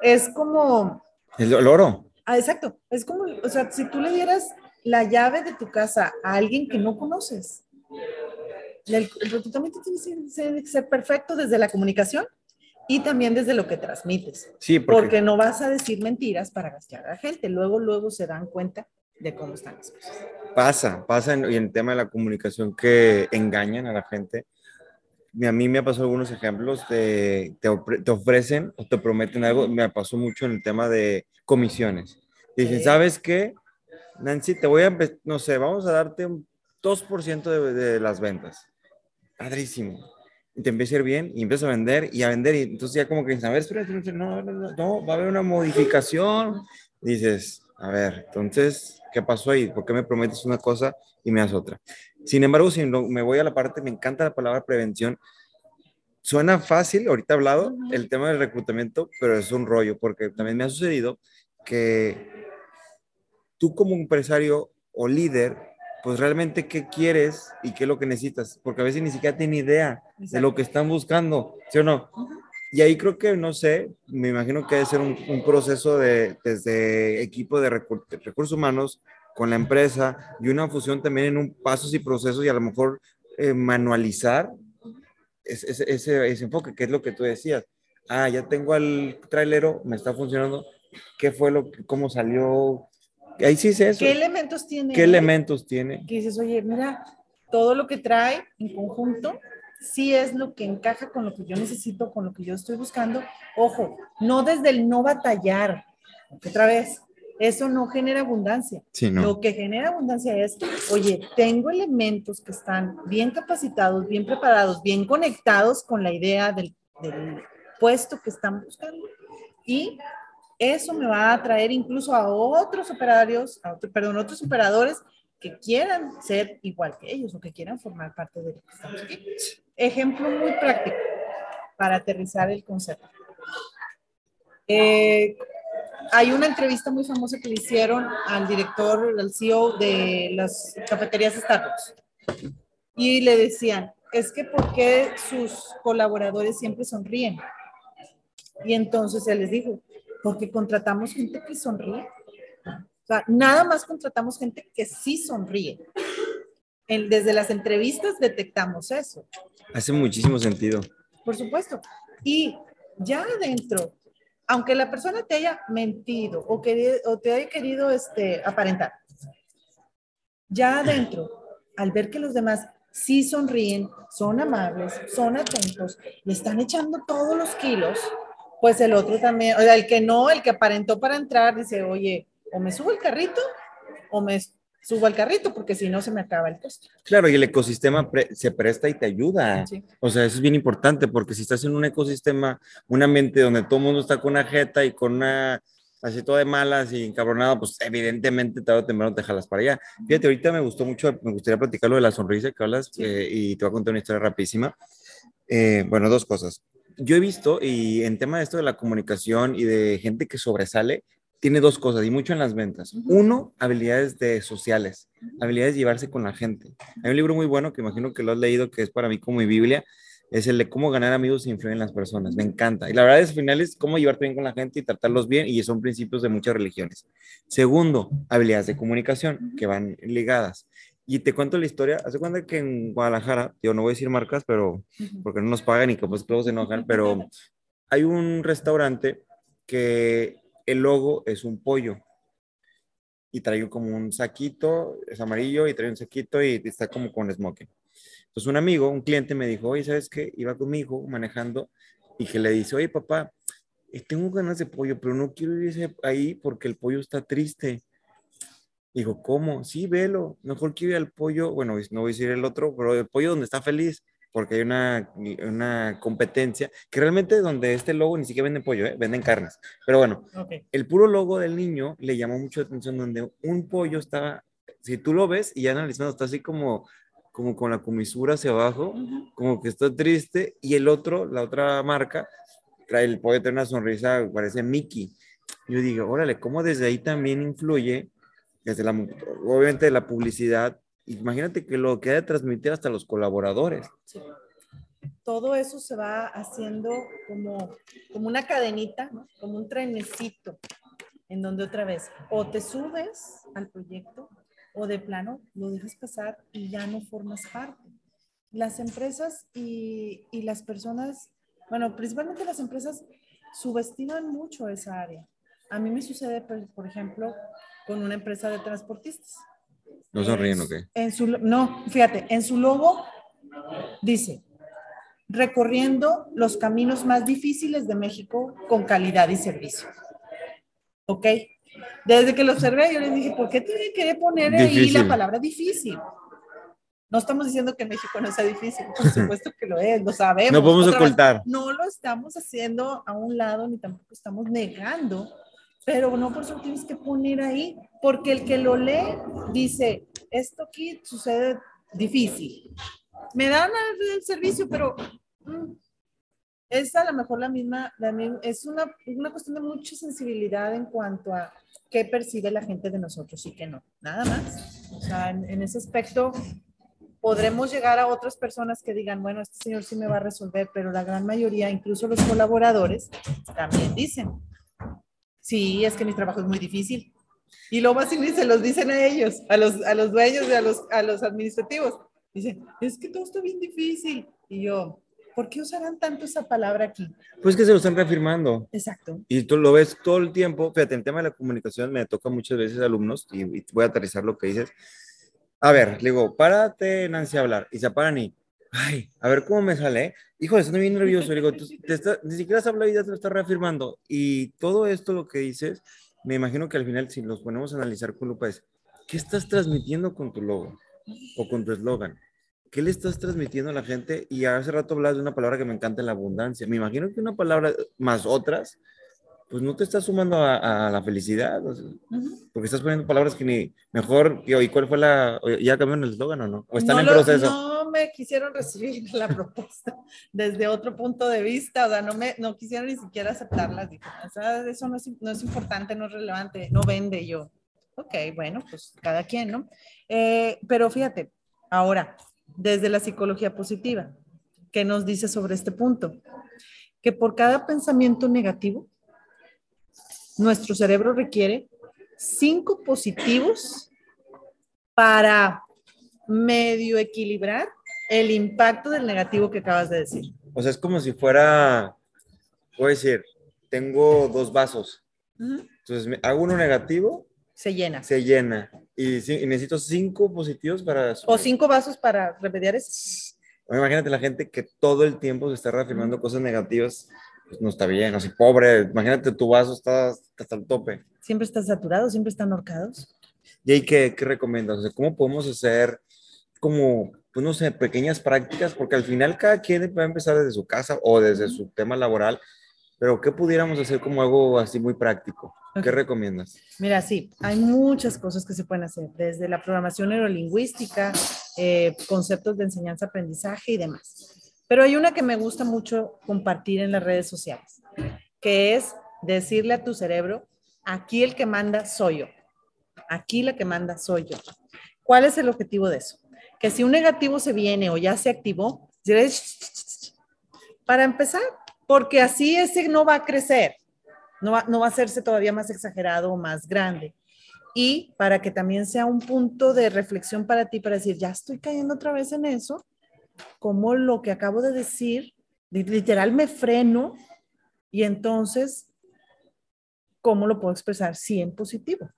es como... El, el oro. Ah, exacto. Es como, o sea, si tú le dieras la llave de tu casa a alguien que no conoces, el, el reclutamiento tiene que ser perfecto desde la comunicación y también desde lo que transmites. Sí, porque, porque no vas a decir mentiras para gastar a la gente. Luego, luego se dan cuenta de cómo están las cosas. Pasa, pasa en, en el tema de la comunicación que engañan a la gente. A mí me ha pasado algunos ejemplos de te, te ofrecen o te prometen algo. Me pasó mucho en el tema de comisiones. Dicen, sí. ¿sabes qué? Nancy, te voy a, no sé, vamos a darte un 2% de, de las ventas. Padrísimo. Y te empieza a ir bien y empieza a vender y a vender. Y entonces ya como que dices, a ver, espera, espera, no, no, no, no, va a haber una modificación. Dices, a ver, entonces, ¿qué pasó ahí? ¿Por qué me prometes una cosa y me das otra? Sin embargo, si no, me voy a la parte, me encanta la palabra prevención. Suena fácil, ahorita hablado, uh -huh. el tema del reclutamiento, pero es un rollo, porque también me ha sucedido que tú como empresario o líder, pues realmente qué quieres y qué es lo que necesitas, porque a veces ni siquiera tiene idea Exacto. de lo que están buscando, ¿sí o no? Uh -huh. Y ahí creo que, no sé, me imagino que debe ser un, un proceso de, desde equipo de, recur de recursos humanos con la empresa y una fusión también en un pasos y procesos y a lo mejor eh, manualizar ese, ese, ese, enfoque, que es lo que tú decías. Ah, ya tengo al trailero, me está funcionando. ¿Qué fue lo que, cómo salió? Ahí sí es eso. ¿Qué elementos tiene? ¿Qué elementos tiene? Que dices, oye, mira, todo lo que trae en conjunto sí es lo que encaja con lo que yo necesito, con lo que yo estoy buscando. Ojo, no desde el no batallar. Otra vez, eso no genera abundancia. Sí, no. Lo que genera abundancia es, oye, tengo elementos que están bien capacitados, bien preparados, bien conectados con la idea del, del puesto que están buscando. Y eso me va a atraer incluso a otros operarios, a otro, perdón, otros operadores que quieran ser igual que ellos o que quieran formar parte de lo que estamos aquí. Ejemplo muy práctico para aterrizar el concepto. Eh, hay una entrevista muy famosa que le hicieron al director, al CEO de las cafeterías Starbucks. Y le decían, es que ¿por qué sus colaboradores siempre sonríen? Y entonces él les dijo, porque contratamos gente que sonríe. O sea, nada más contratamos gente que sí sonríe. En, desde las entrevistas detectamos eso. Hace muchísimo sentido. Por supuesto. Y ya adentro, aunque la persona te haya mentido o, que, o te haya querido este, aparentar, ya adentro, al ver que los demás sí sonríen, son amables, son atentos, le están echando todos los kilos, pues el otro también, o sea, el que no, el que aparentó para entrar, dice, oye, o me subo el carrito o me subo al carrito porque si no se me acaba el costo. Claro, y el ecosistema pre se presta y te ayuda. Sí. O sea, eso es bien importante porque si estás en un ecosistema, un ambiente donde todo el mundo está con una jeta y con una así todo de malas y encabronado, pues evidentemente tarde o temprano te jalas para allá. Fíjate, ahorita me gustó mucho, me gustaría platicar lo de la sonrisa que hablas sí. eh, y te voy a contar una historia rapidísima. Eh, bueno, dos cosas. Yo he visto, y en tema de esto de la comunicación y de gente que sobresale, tiene dos cosas y mucho en las ventas. Uno, habilidades de sociales, habilidades de llevarse con la gente. Hay un libro muy bueno que imagino que lo has leído, que es para mí como mi Biblia, es el de cómo ganar amigos e influir en las personas. Me encanta. Y la verdad es, al final, es cómo llevarte bien con la gente y tratarlos bien, y son principios de muchas religiones. Segundo, habilidades de comunicación, que van ligadas. Y te cuento la historia. Hace cuenta que en Guadalajara, yo no voy a decir marcas, pero porque no nos pagan y que pues todos se enojan, pero hay un restaurante que el logo es un pollo y trae como un saquito, es amarillo y trae un saquito y está como con smoking. Entonces un amigo, un cliente me dijo, oye, ¿sabes qué? Iba con mi hijo manejando y que le dice, oye, papá, eh, tengo ganas de pollo, pero no quiero irse ahí porque el pollo está triste. Digo, ¿cómo? Sí, velo. Mejor quiero ir al pollo, bueno, no voy a decir el otro, pero el pollo donde está feliz, porque hay una, una competencia, que realmente donde este logo ni siquiera venden pollo, ¿eh? venden carnes. Pero bueno, el puro logo del niño le llamó mucho la atención donde un pollo estaba, si tú lo ves y ya analizando, está así como como con la comisura hacia abajo, como que está triste, y el otro, la otra marca, trae el pollo tener una sonrisa, parece Mickey. Yo digo, órale, ¿cómo desde ahí también influye, desde la, obviamente la publicidad, imagínate que lo que ha de transmitir hasta los colaboradores. Todo eso se va haciendo como, como una cadenita, como un trenecito, en donde otra vez o te subes al proyecto o de plano lo dejas pasar y ya no formas parte. Las empresas y, y las personas, bueno, principalmente las empresas subestiman mucho esa área. A mí me sucede, por, ejemplo, con una empresa de transportistas. ¿No sonríen o qué? En su, no, fíjate, en su logo dice, recorriendo los caminos más difíciles de México con calidad y servicio. ¿Ok? Desde que lo observé, yo les dije, ¿por qué tiene que poner ahí la palabra difícil? No estamos diciendo que México no sea difícil, por supuesto que lo es, lo sabemos. No podemos ocultar. no lo estamos haciendo a un lado ni tampoco estamos negando, pero no por eso tienes que poner ahí, porque el que lo lee dice, esto aquí sucede difícil. Me dan el servicio, pero mm, es a lo mejor la misma, es una, una cuestión de mucha sensibilidad en cuanto a qué percibe la gente de nosotros y qué no, nada más. O sea, en, ese aspecto podremos llegar a otras personas que digan, bueno, este señor sí me va a resolver, pero la gran mayoría, incluso los colaboradores, también dicen, sí, es que mi trabajo es muy difícil. Y lo más y se los dicen a ellos, a los, a los dueños y a los, a los administrativos. Dicen, es que todo está bien difícil. Y yo, ¿Por qué usarán tanto esa palabra aquí? Pues que se lo están reafirmando. Exacto. Y tú lo ves todo el tiempo. Fíjate, el tema de la comunicación me toca muchas veces alumnos y, voy a aterrizar lo que dices. A ver, le digo, párate, Nancy, a hablar. Y se paran y, ay, a ver cómo me sale. Hijo, estoy bien nervioso. Le digo, te ni siquiera has hablado y ya te lo estás reafirmando. Y todo esto, lo que dices, me imagino que al final, si los ponemos a analizar con lupa, es, ¿qué estás transmitiendo con tu logo o con tu eslogan? ¿qué le estás transmitiendo a la gente? Y hace rato hablas de una palabra que me encanta, la abundancia. Me imagino que una palabra más otras, pues no te estás sumando a, la felicidad, porque estás poniendo palabras que ni mejor, ¿y cuál fue la, ya cambiaron el eslogan o no? ¿O están en proceso? No me quisieron recibir la propuesta desde otro punto de vista, o sea, no, me, no quisieron ni siquiera aceptarla. o sea, eso no es, no es importante, no es relevante, no vende yo. Ok, bueno, pues cada quien, ¿no? Eh, pero fíjate, ahora, desde la psicología positiva. ¿Qué nos dice sobre este punto? Que por cada pensamiento negativo, nuestro cerebro requiere cinco positivos para medio equilibrar el impacto del negativo que acabas de decir. O sea, es como si fuera, voy a decir, tengo dos vasos. Entonces, hago uno negativo. Se llena. Se llena. Y, necesito cinco positivos para... O cinco vasos para remediar eso. Imagínate la gente que todo el tiempo se está reafirmando cosas negativas, pues no está bien, así pobre, imagínate tu vaso está hasta el tope. Siempre está saturado, siempre están ahorcados. ¿Y ahí qué, qué recomiendas? O sea, ¿Cómo podemos hacer como, pues no sé, pequeñas prácticas? Porque al final cada quien va a empezar desde su casa o desde su tema laboral, pero ¿qué pudiéramos hacer como algo así muy práctico? ¿Qué recomiendas? Mira, sí, hay muchas cosas que se pueden hacer, desde la programación neurolingüística, eh, conceptos de enseñanza-aprendizaje y demás. Pero hay una que me gusta mucho compartir en las redes sociales, que es decirle a tu cerebro aquí el que manda soy yo. Aquí la que manda soy yo. ¿Cuál es el objetivo de eso? Que si un negativo se viene o ya se activó, para empezar, porque así ese no va a crecer, no va, no va a hacerse todavía más exagerado o más grande. Y para que también sea un punto de reflexión para ti, para decir, ya estoy cayendo otra vez en eso, como lo que acabo de decir, literal me freno y entonces, ¿cómo lo puedo expresar? Sí, en positivo.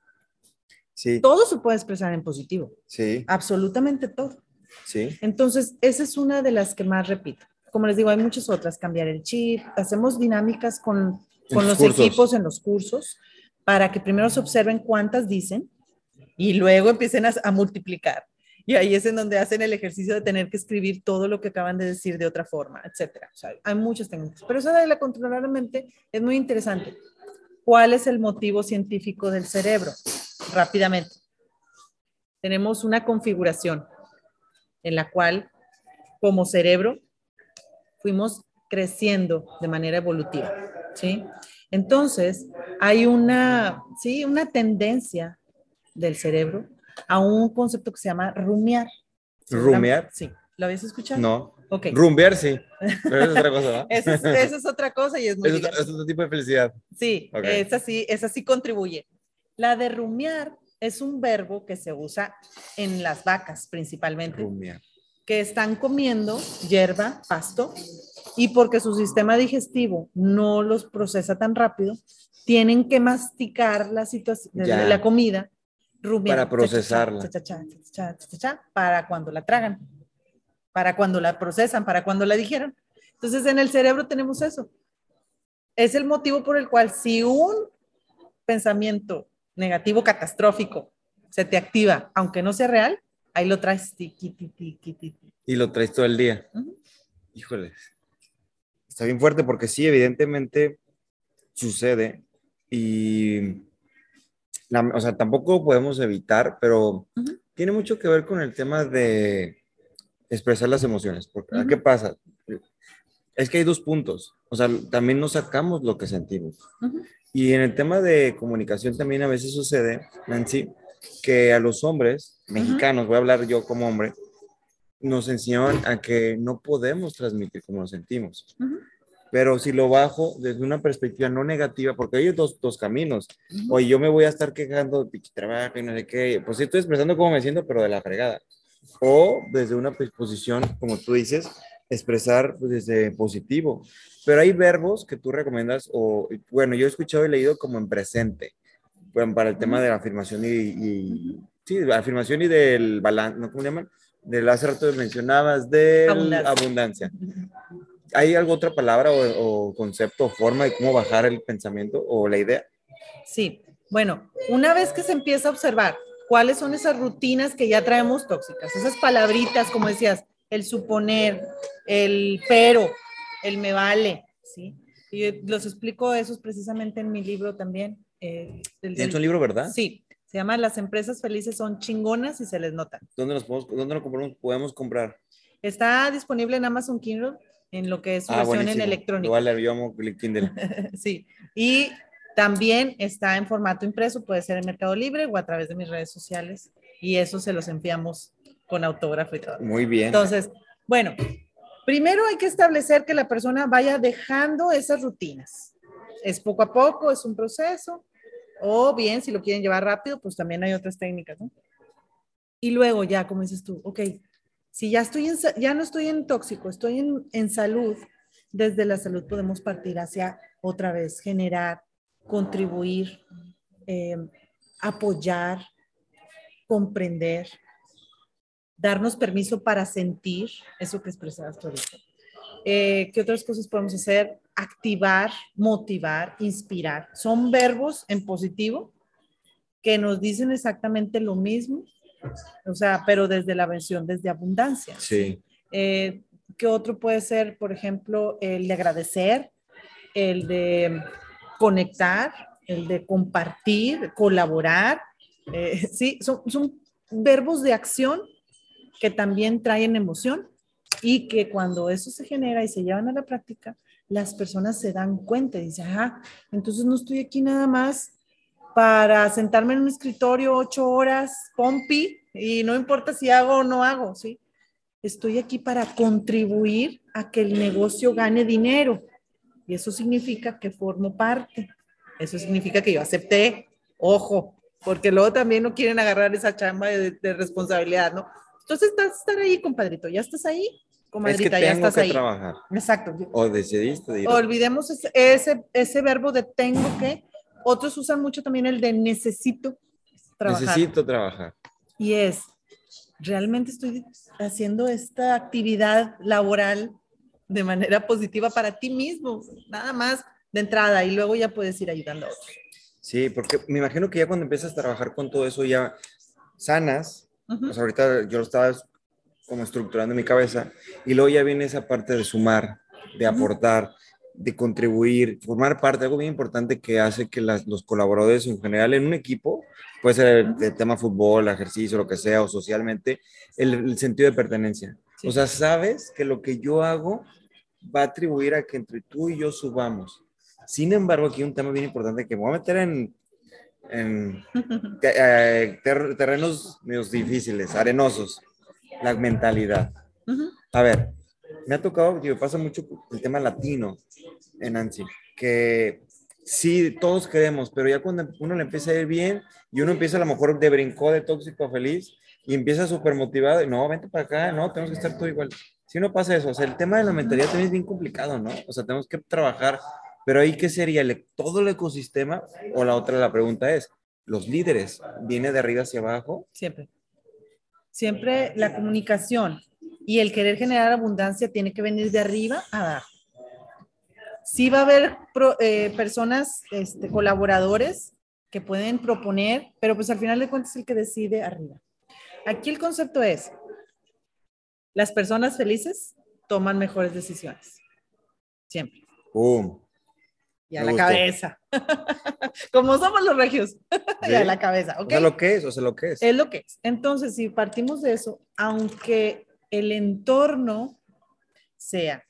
Sí, Todo se puede expresar en positivo, sí, absolutamente todo. sí. Entonces, esa es una de las que más repito. Como les digo, hay muchas otras, cambiar el chip, hacemos dinámicas con, con los equipos en los cursos para que primero se observen cuántas dicen y luego empiecen a, a multiplicar. Y ahí es en donde hacen el ejercicio de tener que escribir todo lo que acaban de decir de otra forma, etcétera. O sea, hay muchas técnicas, pero esa de la controlar la mente es muy interesante. ¿Cuál es el motivo científico del cerebro? Rápidamente. Tenemos una configuración en la cual, como cerebro, fuimos creciendo de manera evolutiva, ¿sí? Entonces, hay una, sí, una tendencia del cerebro a un concepto que se llama rumiar. ¿Rumiar? Sí. ¿Lo habías escuchado? No. Ok. Rumbear, sí. Pero es otra cosa, ¿no? Esa es, es otra cosa y es muy Es otro, es otro tipo de felicidad. Sí, Ok. esa sí, esa sí contribuye. La de rumiar es un verbo que se usa en las vacas principalmente, Rumbear. que están comiendo hierba, pasto, y porque su sistema digestivo no los procesa tan rápido, tienen que masticar la la comida, para procesarla. Cha, cha, cha, para cuando la tragan, para cuando la procesan, para cuando la dijeron. Entonces en el cerebro tenemos eso. Es el motivo por el cual si un pensamiento negativo catastrófico se te activa, aunque no sea real, ahí lo traes. Tiki, tiki, tiki, y lo traes todo el día. Uh. Híjoles. Está bien fuerte porque sí, evidentemente sucede y la- o sea, tampoco podemos evitar, pero tiene mucho que ver con el tema de expresar las emociones. Porque, Ujú. ¿qué pasa? Es que hay dos puntos. O sea, también no sacamos lo que sentimos. Y en el tema de comunicación también a veces sucede, Nancy, que a los hombres mexicanos, voy a hablar yo como hombre, nos enseñaron a que no podemos transmitir como nos sentimos. Pero si lo bajo desde una perspectiva no negativa, porque hay dos, dos caminos. Oye, yo me voy a estar quejando de trabajo y no sé qué. Pues sí estoy expresando cómo me siento, pero de la fregada. O desde una pues, posición, como tú dices, expresar pues, desde positivo. Pero hay verbos que tú recomiendas, o bueno, yo he escuchado y leído como en presente, bueno, para el tema de la afirmación y, y sí, la afirmación y del balance, ¿no? ¿Cómo le llaman? Del hace rato mencionabas de Abundancia. abundancia. ¿Hay alguna otra palabra o, o concepto o forma de cómo bajar el pensamiento o la idea? Sí, bueno, una vez que se empieza a observar cuáles son esas rutinas que ya traemos tóxicas, esas palabritas, como decías, el suponer, el pero, el me vale, ¿sí? Y los explico esos precisamente en mi libro también. eh, el del- ¿Es un libro, verdad? Sí, se llama Las empresas felices son chingonas y se les nota. ¿Dónde, nos podemos, dónde lo podemos comprar? Está disponible en Amazon Kindle en lo que es su versión en Ah, buenísimo. electrónico. Lo voy a leer, yo amo el Kindle. sí, y también está en formato impreso, puede ser en Mercado Libre o a través de mis redes sociales, y eso se los enviamos con autógrafo y todo. Muy bien. Entonces, bueno, primero hay que establecer que la persona vaya dejando esas rutinas. Es poco a poco, es un proceso, o bien, si lo quieren llevar rápido, pues también hay otras técnicas, ¿no? Y luego ya, como dices tú, ok, si ya, estoy ya no estoy en tóxico, estoy en, en salud, desde la salud podemos partir hacia otra vez, generar, contribuir, eh, apoyar, comprender, darnos permiso para sentir eso que expresabas tú ahorita. Eh, ¿Qué otras cosas podemos hacer? Activar, motivar, inspirar. Son verbos en positivo que nos dicen exactamente lo mismo, o sea, pero desde la versión, desde abundancia. Sí. Eh, ¿Qué otro puede ser, por ejemplo, el de agradecer, el de conectar, el de compartir, colaborar? Eh, sí, son, son verbos de acción que también traen emoción y que cuando eso se genera y se llevan a la práctica, las personas se dan cuenta y dicen, ah, entonces no estoy aquí nada más para sentarme en un escritorio ocho horas, pompi, y no importa si hago o no hago, ¿sí? Estoy aquí para contribuir a que el negocio gane dinero. Y eso significa que formo parte. Eso significa que yo acepté, ojo, porque luego también no quieren agarrar esa chamba de, responsabilidad, ¿no? Entonces, estás estar ahí, compadrito, ya estás ahí, comadrita, es que ya estás que ahí. trabajar. Exacto. O decidiste. Olvidemos ese, ese, ese verbo de tengo que. Otros usan mucho también el de necesito trabajar. Necesito trabajar. Y es, realmente estoy haciendo esta actividad laboral de manera positiva para ti mismo, nada más de entrada y luego ya puedes ir ayudando a otros. Sí, porque me imagino que ya cuando empiezas a trabajar con todo eso ya sanas, pues ahorita yo lo estaba como estructurando en mi cabeza y luego ya viene esa parte de sumar, de aportar, de contribuir, formar parte, algo bien importante que hace que los colaboradores en general en un equipo, puede ser el, tema fútbol, ejercicio, lo que sea, o socialmente, el, sentido de pertenencia. O sea, sabes que lo que yo hago va a atribuir a que entre tú y yo subamos. Sin embargo, aquí hay un tema bien importante que me voy a meter en, en eh, terrenos medio difíciles, arenosos, la mentalidad. A ver, me ha tocado, me pasa mucho el tema latino en Nancy, que sí, todos queremos, pero ya cuando uno le empieza a ir bien y uno empieza a lo mejor de brincó de tóxico a feliz y empieza súper motivado y no, vente para acá, no, tenemos que estar todo igual. Si no pasa eso, o sea, el tema de la mentalidad también es bien complicado, ¿no? O sea, tenemos que trabajar pero ahí, ¿qué sería? ¿Todo el ecosistema? O la otra, la pregunta es, ¿los líderes viene de arriba hacia abajo? Siempre. Siempre la comunicación y el querer generar abundancia tiene que venir de arriba a abajo. Sí va a haber eh, personas, este, colaboradores que pueden proponer, pero pues al final de cuentas es el que decide arriba. Aquí el concepto es, las personas felices toman mejores decisiones. Siempre. ¡Pum! y a la cabeza. Como somos los regios, y a la cabeza. ¿okay? O sea, lo que es, o sea, lo que es. Es lo que es. Entonces, si partimos de eso, aunque el entorno sea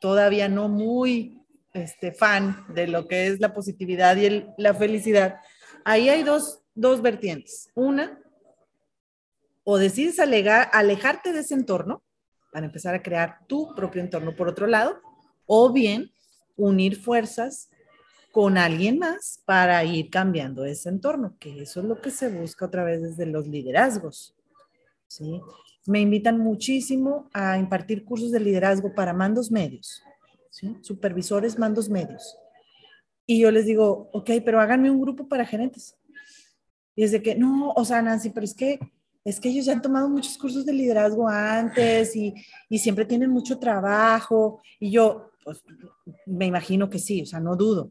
todavía no muy este, fan de lo que es la positividad y la felicidad, ahí hay dos, dos vertientes. Una, o decides alegar, alejarte de ese entorno para empezar a crear tu propio entorno por otro lado, o bien unir fuerzas con alguien más para ir cambiando ese entorno, que eso es lo que se busca otra vez desde los liderazgos. ¿sí? Me invitan muchísimo a impartir cursos de liderazgo para mandos medios, supervisores mandos medios. Y yo les digo, ok, pero háganme un grupo para gerentes. Y es de que, no, o sea, Nancy, pero es que, es que ellos ya han tomado muchos cursos de liderazgo antes y, y siempre tienen mucho trabajo. Y yo, pues, me imagino que sí, o sea, no dudo.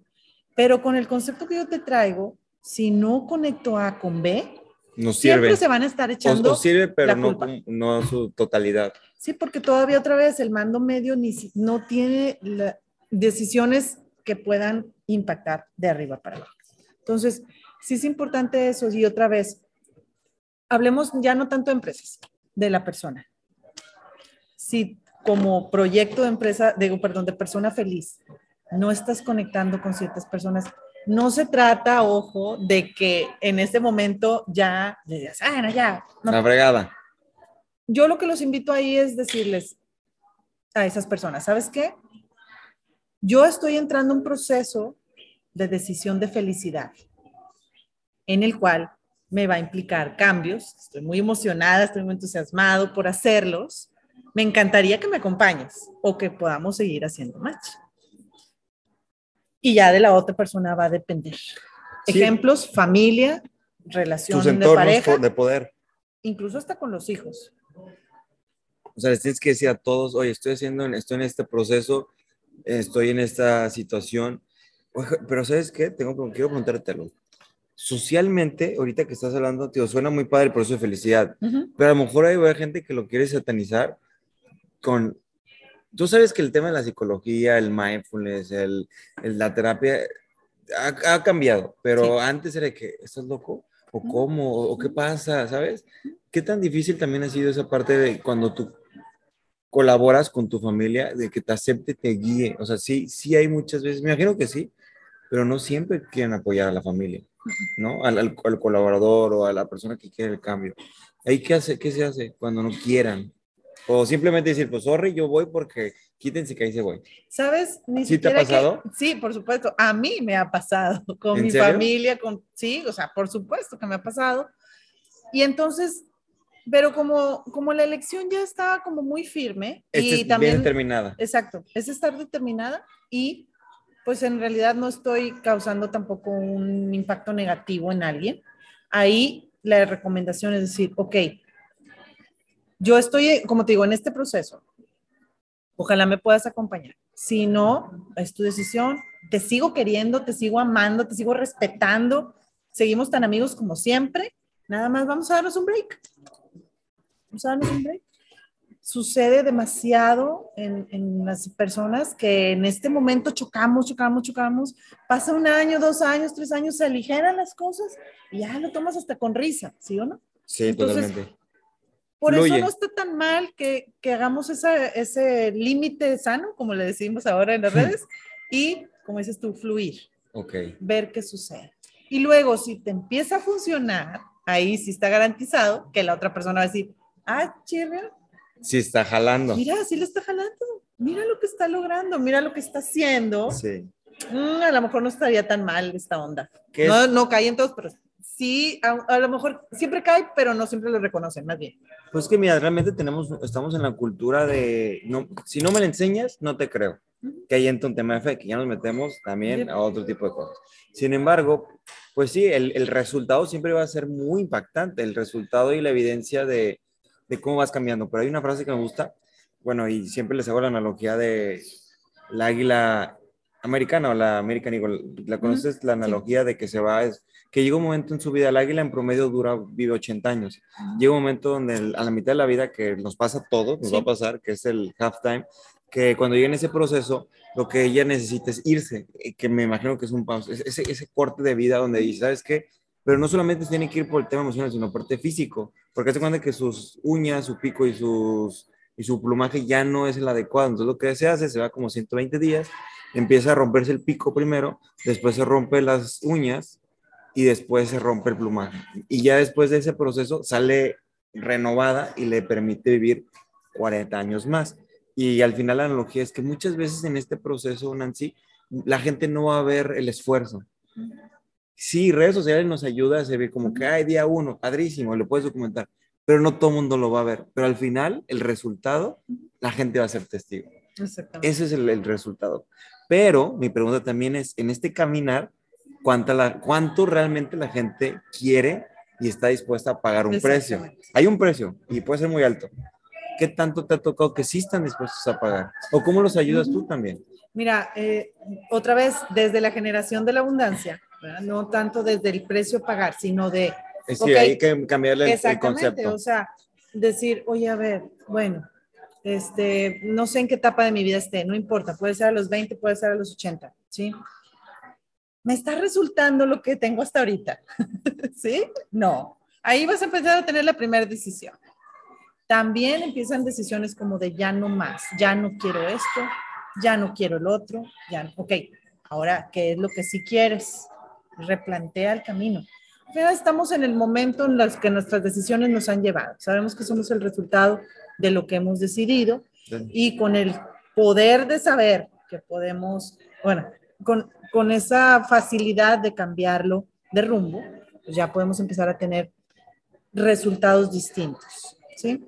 Pero con el concepto que yo te traigo, si no conecto A con B, no siempre se van a estar echando. O, sirve, pero no, no su totalidad. Sí, porque todavía otra vez el mando medio ni, no tiene decisiones que puedan impactar de arriba para abajo. Entonces, sí es importante eso. Y otra vez, hablemos ya no tanto de empresas, de la persona. Si como proyecto de empresa, digo, perdón, de persona feliz, no estás conectando con ciertas personas. No se trata, ojo, de que en este momento ya, ya, ah, ya. La fregada. Yo lo que los invito ahí es decirles a esas personas, ¿sabes qué? Yo estoy entrando en un proceso de decisión de felicidad, en el cual me va a implicar cambios. Estoy muy emocionada, estoy muy entusiasmado por hacerlos. Me encantaría que me acompañes o que podamos seguir haciendo match y ya de la otra persona va a depender. Ejemplos, familia, relación de pareja. de poder. Incluso hasta con los hijos. O sea, les tienes que decir a todos, oye, estoy haciendo, estoy en este proceso, estoy en esta situación, pero ¿sabes qué? Tengo, quiero preguntártelo. Socialmente, ahorita que estás hablando, tío, suena muy padre el proceso de felicidad, pero a lo mejor hay gente que lo quiere satanizar con Tú sabes que el tema de la psicología, el mindfulness, el, la terapia ha, cambiado, pero antes era que, ¿estás loco? ¿O cómo? ¿O qué pasa? ¿Sabes? ¿Qué tan difícil también ha sido esa parte de cuando tú colaboras con tu familia, de que te acepte, te guíe? O sea, sí, sí hay muchas veces, me imagino que sí, pero no siempre quieren apoyar a la familia, ¿no? Al, al, al colaborador o a la persona que quiere el cambio. ¿Ahí qué, hace, qué se hace cuando no quieran? O simplemente decir, pues sorry, yo voy porque quítense que ahí se voy. ¿Sabes? Ni ¿Sí te ha siquiera que- pasado? sí, por supuesto. A mí me ha pasado con ¿En mi serio? familia, con sí, o sea, por supuesto que me ha pasado. Y entonces, pero como, como la elección ya estaba como muy firme y es bien también, determinada. exacto, es estar determinada y pues en realidad no estoy causando tampoco un impacto negativo en alguien. Ahí la recomendación es decir, ok, yo estoy, como te digo, en este proceso. Ojalá me puedas acompañar. Si no, es tu decisión. Te sigo queriendo, te sigo amando, te sigo respetando. Seguimos tan amigos como siempre. Nada más vamos a darnos un break. Vamos a darnos un break. Sucede demasiado en, en las personas que en este momento chocamos, chocamos, chocamos. Pasa un año, dos años, tres años, se aligeran las cosas y ya lo tomas hasta con risa, ¿sí o no? Sí, Entonces, totalmente. Por Fluye. eso no está tan mal que, que hagamos esa, ese límite sano, como le decimos ahora en las redes, y, como dices tú, fluir, Ok. ver qué sucede. Y luego, si te empieza a funcionar, ahí sí está garantizado que la otra persona va a decir, ah, chirria, Sí, está jalando. mira, sí lo está jalando, mira lo que está logrando, mira lo que está haciendo. Sí. Mm, a lo mejor no estaría tan mal esta onda. ¿Qué es- No, no cae en todos, pero sí, a, a lo mejor siempre cae, pero no siempre lo reconocen, más bien. Pues que mira, realmente tenemos, estamos en la cultura de, no, si no me la enseñas, no te creo. Que ahí entra un tema de fe, que ya nos metemos también Sí. a otro tipo de cosas. Sin embargo, pues sí, el, el resultado siempre va a ser muy impactante, el resultado y la evidencia de, de cómo vas cambiando. Pero hay una frase que me gusta, bueno, y siempre les hago la analogía de la águila americana o la American Eagle. ¿La conoces? La analogía de que se va, es que llega un momento en su vida, el águila en promedio dura, vive 80 años llega un momento donde el- a la mitad de la vida que nos pasa a todos, nos Sí. va a pasar, que es el halftime, que cuando llega en ese proceso, lo que ella necesita es irse, eh, que me imagino que es un pause, es- ese, ese corte de vida donde dice, ¿sabes qué? Pero no solamente tiene que ir por el tema emocional, sino tema físico, porque hace cuenta que sus uñas, su pico y, sus, y su plumaje ya no es el adecuado. Entonces lo que se hace, se va como 120 días, empieza a romperse el pico primero, después se rompe las uñas y después se rompe el plumaje. Y ya después de ese proceso sale renovada y le permite vivir 40 años más. Y al final la analogía es que muchas veces en este proceso, Nancy, la gente no va a ver el esfuerzo. Sí, redes sociales nos ayuda a servir como que, ay, día uno, padrísimo, lo puedes documentar, pero no todo el mundo lo va a ver. Pero al final, el resultado, la gente va a ser testigo. Ese es el, el resultado. Pero mi pregunta también es, en este caminar, ¿cuánta la, ¿cuánto realmente la gente quiere y está dispuesta a pagar un precio? Hay un precio y puede ser muy alto. ¿Qué tanto te ha tocado que sí están dispuestos a pagar? ¿O cómo los ayudas tú también? Mira, eh, otra vez, desde la generación de la abundancia, ¿verdad? no tanto desde el precio pagar, sino de Es que Ok. hay que cambiarle el- concepto. o sea, decir, oye, a ver, bueno, este, no sé en qué etapa de mi vida esté, no importa, puede ser a los 20, puede ser a los 80, ¿sí? ¿Me está resultando lo que tengo hasta ahorita? ¿Sí? No. Ahí vas a empezar a tener la primera decisión. También empiezan decisiones como de ya no más, ya no quiero esto, ya no quiero el otro, ya no. Ok, ahora, ¿qué es lo que sí quieres? Replantea el camino. Final estamos en el momento en los que nuestras decisiones nos han llevado. Sabemos que somos el resultado de lo que hemos decidido y con el poder de saber que podemos, bueno, con, con esa facilidad de cambiarlo de rumbo, pues ya podemos empezar a tener resultados distintos, ¿sí?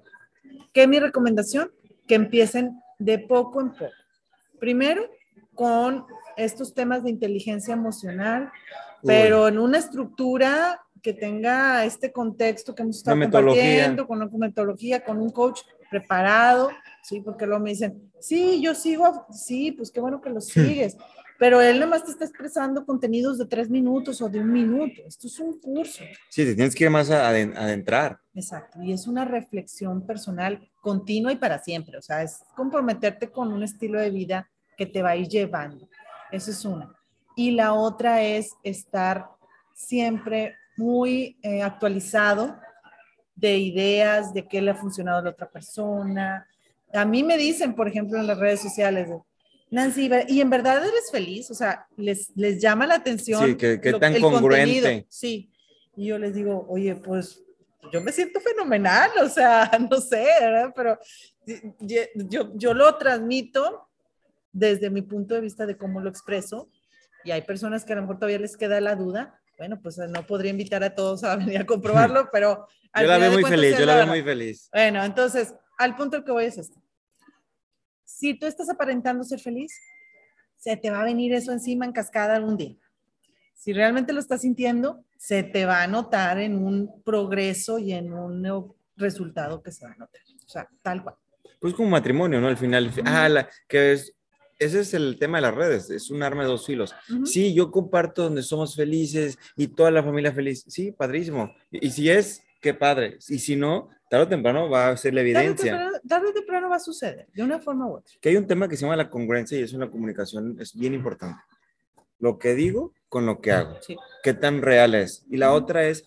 ¿Qué es mi recomendación? Que empiecen de poco en poco. Primero, con estos temas de inteligencia emocional, pero en una estructura que tenga este contexto que hemos estado compartiendo, con una metodología, con un coach preparado, ¿sí? Porque luego me dicen, sí, yo sigo, sí, pues qué bueno que lo sigues, pero él nada más te está expresando contenidos de tres minutos o de un minuto. Esto es un curso. Sí, te tienes que ir más adentrar. Exacto, y es una reflexión personal continua y para siempre, o sea, es comprometerte con un estilo de vida que te va a ir llevando. Eso es una. Y la otra es estar siempre muy eh, actualizado de ideas, de qué le ha funcionado a la otra persona. A mí me dicen, por ejemplo, en las redes sociales, Nancy, y en verdad eres feliz, o sea, les, les llama la atención. Sí, que, que tan congruente. Sí. Y yo les digo, oye, pues yo me siento fenomenal, o sea, no sé, ¿verdad? Pero yo, yo lo transmito desde mi punto de vista de cómo lo expreso. Y hay personas que a lo mejor todavía les queda la duda. Bueno, pues no podría invitar a todos a venir a comprobarlo, pero... yo la veo muy feliz, yo la veo muy feliz. Bueno, entonces, al punto al que voy es esto si tú estás aparentando ser feliz, se te va a venir eso encima en cascada algún día. Si realmente lo estás sintiendo, se te va a notar en un progreso y en un resultado que se va a notar. O sea, tal cual. Pues como matrimonio, ¿no? Al final, ah, la, que es, ese es el tema de las redes, es un arma de dos filos. Sí, yo comparto donde somos felices y toda la familia feliz. Sí, padrísimo. y si es, qué padre. Y si no, tarde o temprano va a ser la evidencia. Tarde o temprano, va a suceder, de una forma u otra. Que hay un tema que se llama la congruencia y es una comunicación, es bien importante. Lo que digo con lo que hago. ¿Qué tan real es? Y la otra es,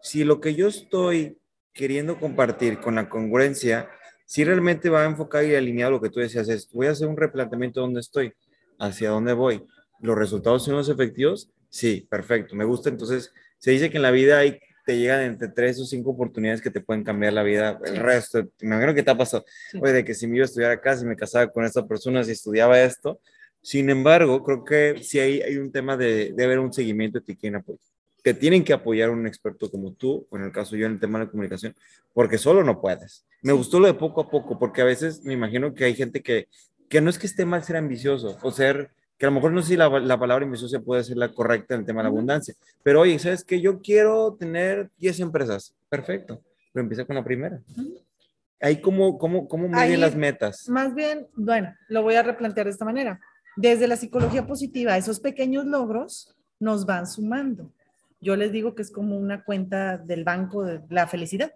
si lo que yo estoy queriendo compartir con la congruencia, si realmente va a enfocar y alineado lo que tú decías, es, voy a hacer un replanteamiento de dónde estoy, hacia dónde voy. ¿Los resultados son los efectivos? Sí, perfecto, me gusta. Entonces, se dice que en la vida hay te llegan entre tres o cinco oportunidades que te pueden cambiar la vida. El resto, me imagino que te ha pasado, oye, de que si me iba a estudiar acá, si me casaba con esta persona, si estudiaba esto. Sin embargo, creo que sí hay, hay un tema de, de haber un seguimiento de ti quien apoya. Que tienen que apoyar un experto como tú, o en el caso yo en el tema de la comunicación, porque solo no puedes. Me gustó lo de poco a poco, porque a veces me imagino que hay gente que, que no es que esté mal ser ambicioso o ser que a lo mejor no sé si la, la palabra ambiciosa puede ser la correcta en el tema de la abundancia, pero oye, ¿sabes qué? Yo quiero tener 10 empresas, perfecto, pero empieza con la primera. Ahí cómo, cómo, cómo miden las metas. Más bien, bueno, lo voy a replantear de esta manera. Desde la psicología positiva, esos pequeños logros nos van sumando. Yo les digo que es como una cuenta del banco de la felicidad.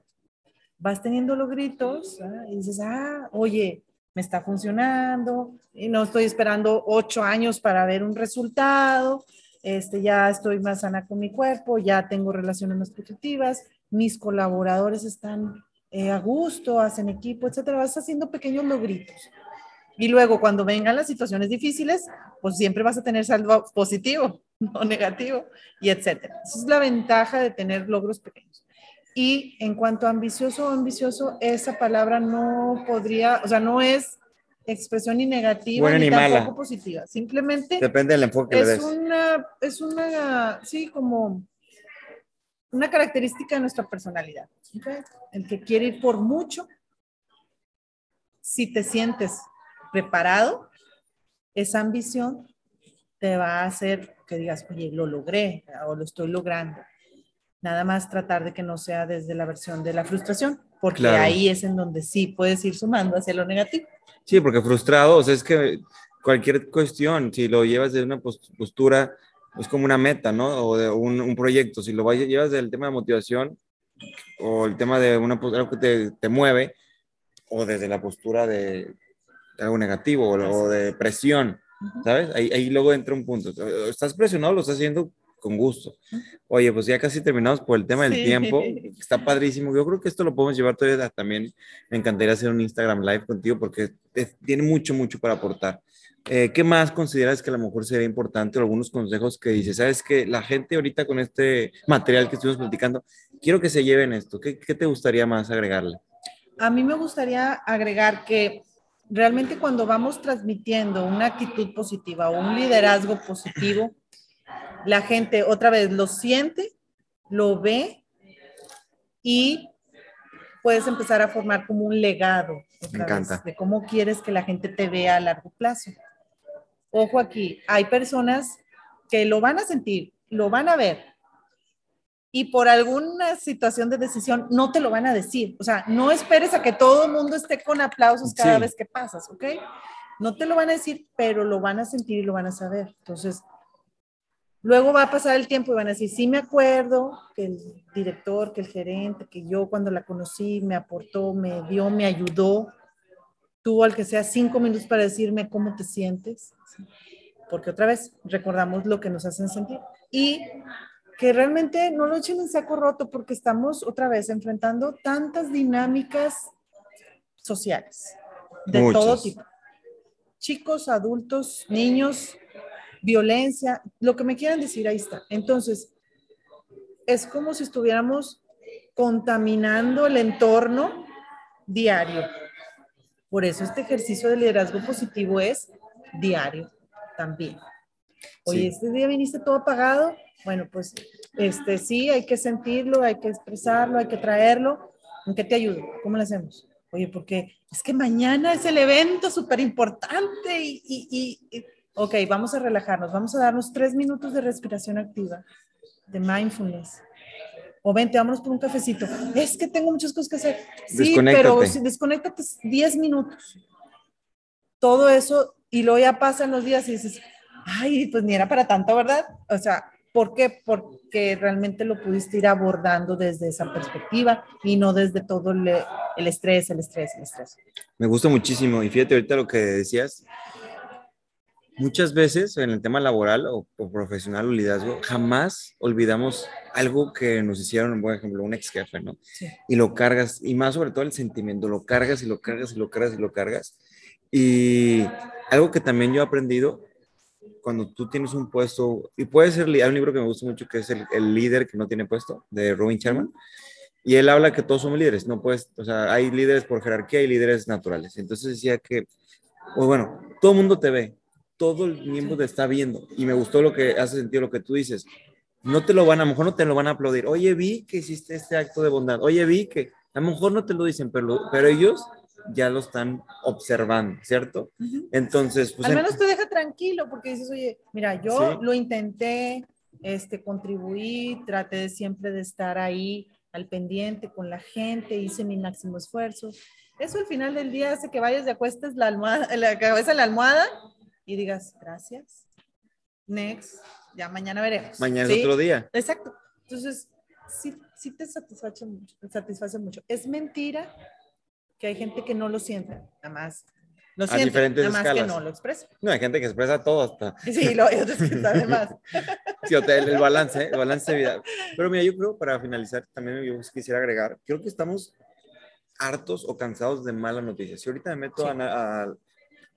Vas teniendo logritos ¿ah? y dices, ah, oye, me está funcionando y no estoy esperando ocho años para ver un resultado, este, ya estoy más sana con mi cuerpo, ya tengo relaciones más positivas, mis colaboradores están eh, a gusto, hacen equipo, etcétera, vas haciendo pequeños logritos. Y luego cuando vengan las situaciones difíciles, pues siempre vas a tener saldo positivo, no negativo, y etcétera. Esa es la ventaja de tener logros pequeños. Y en cuanto a ambicioso o ambicioso, esa palabra no podría, o sea, no es expresión ni negativa ni, tampoco positiva. Simplemente depende del enfoque es una es una sí como una característica de nuestra personalidad. El que quiere ir por mucho, si te sientes preparado, esa ambición te va a hacer que digas, oye, lo logré o lo estoy logrando. Nada más tratar de que no sea desde la versión de la frustración, porque ahí es en donde sí puedes ir sumando hacia lo negativo. Sí, porque frustrado, o sea, es que cualquier cuestión, si lo llevas de una postura, es como una meta, ¿no? O de un, proyecto, si lo llevas del tema de motivación o el tema de una, algo que te, te mueve, o desde la postura de, algo negativo o, de presión, ¿sabes? Ahí, ahí luego entra un punto. Estás presionado, lo estás haciendo con gusto. Oye, pues ya casi terminamos por el tema del tiempo. Está padrísimo. Yo creo que esto lo podemos llevar todavía también. Me encantaría hacer un Instagram Live contigo porque tiene mucho, mucho para aportar. Eh, ¿Qué más consideras que a lo mejor sería importante? algunos consejos que dices, sabes que la gente ahorita con este material que estuvimos platicando, quiero que se lleven esto. ¿Qué, qué te gustaría más agregarle? A mí me gustaría agregar que realmente cuando vamos transmitiendo una actitud positiva o un liderazgo positivo, la gente otra vez lo siente, lo ve y puedes empezar a formar como un legado Me encanta. de cómo quieres que la gente te vea a largo plazo. Ojo aquí, hay personas que lo van a sentir, lo van a ver y por alguna situación de decisión no te lo van a decir. O sea, no esperes a que todo el mundo esté con aplausos cada vez que pasas, ¿ok? No te lo van a decir, pero lo van a sentir y lo van a saber. Entonces, Luego va a pasar el tiempo y van a decir, sí me acuerdo que el director, que el gerente, que yo cuando la conocí me aportó, me dio, me ayudó. Tuvo al que sea cinco minutos para decirme cómo te sientes. Porque otra vez recordamos lo que nos hacen sentir. Y que realmente no lo echen en saco roto porque estamos otra vez enfrentando tantas dinámicas sociales de todo tipo chicos, adultos, niños, violencia, lo que me quieran decir, ahí está. Entonces, es como si estuviéramos contaminando el entorno diario. Por eso este ejercicio de liderazgo positivo es diario también. Oye, este día viniste todo apagado. Bueno, pues este sí, hay que sentirlo, hay que expresarlo, hay que traerlo. ¿En qué te ayudo? ¿Cómo lo hacemos? Oye, porque es que mañana es el evento súper importante y, y, y, ok, vamos a relajarnos, vamos a darnos tres minutos de respiración activa, de mindfulness. O vente, vámonos por un cafecito. Es que tengo muchas cosas que hacer. Sí, pero desconéctate 10 minutos. Todo eso, y luego ya pasan los días y dices, ay, pues ni era para tanto, ¿verdad? O sea, ¿por qué? Porque realmente lo pudiste ir abordando desde esa perspectiva y no desde todo el, el estrés, el estrés, el estrés. Me gusta muchísimo. Y fíjate ahorita lo que decías, muchas veces en el tema laboral o, profesional o liderazgo, jamás olvidamos algo que nos hicieron, por ejemplo, un ex jefe, ¿no? Sí. Y lo cargas, y más sobre todo el sentimiento, lo cargas y lo cargas y lo cargas y lo cargas. Y algo que también yo he aprendido cuando tú tienes un puesto, y puede ser, hay un libro que me gusta mucho que es el, el líder que no tiene puesto, de Robin Sharman, y él habla que todos somos líderes, no puedes, o sea, hay líderes por jerarquía y líderes naturales. Entonces decía que, pues bueno, todo el mundo te ve, todo el miembro te está viendo, y me gustó lo que hace sentido lo que tú dices. No te lo van, a lo mejor no te lo van a aplaudir. Oye, vi que hiciste este acto de bondad. Oye, vi que, a lo mejor no te lo dicen, pero, pero ellos ya lo están observando, ¿cierto? Entonces, pues... Al menos te deja tranquilo porque dices, oye, mira, yo lo intenté, este, contribuí, traté siempre de estar ahí al pendiente con la gente, hice mi máximo esfuerzo. Eso al final del día hace que vayas y acuestes la, almohada, la cabeza en la almohada y digas, gracias, next, ya mañana veremos. Mañana es otro día. Exacto. Entonces, sí, sí te satisface mucho, te satisface mucho. Es mentira que hay gente que no lo siente, nada más. Lo siente, diferentes nada más que no lo expresa. No, hay gente que expresa todo hasta. Sí, lo, hay otros que saben más. sí, el, el, balance, el balance de vida. Pero mira, yo creo, para finalizar, también yo quisiera agregar, creo que estamos hartos o cansados de malas noticias. Si ahorita me meto a,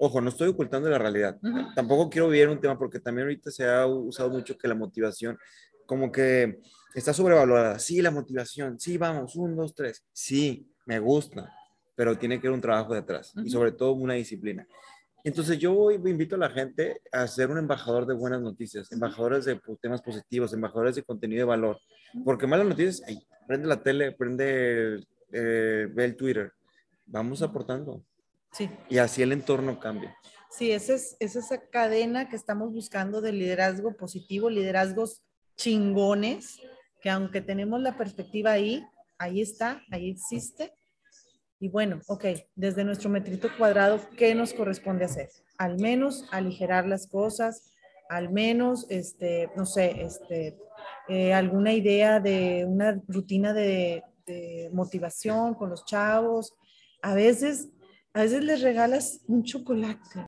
Ojo, no estoy ocultando la realidad. Tampoco quiero vivir un tema porque también ahorita se ha usado mucho que la motivación como que está sobrevalorada. Sí, la motivación. Sí, vamos, un, dos, tres. Sí, me gusta pero tiene que haber un trabajo detrás y sobre todo una disciplina. Entonces yo invito a la gente a ser un embajador de buenas noticias, embajadores de temas positivos, embajadores de contenido de valor, porque malas noticias, prende la tele, prende, eh, ve el Twitter, vamos aportando. Sí. Y así el entorno cambia. Sí, esa es, es esa cadena que estamos buscando de liderazgo positivo, liderazgos chingones, que aunque tenemos la perspectiva ahí, ahí está, ahí existe, y bueno, ok, desde nuestro metrito cuadrado, ¿qué nos corresponde hacer? Al menos aligerar las cosas, al menos, este, no sé, este, eh, alguna idea de una rutina de, de motivación con los chavos. A veces, a veces les regalas un chocolate.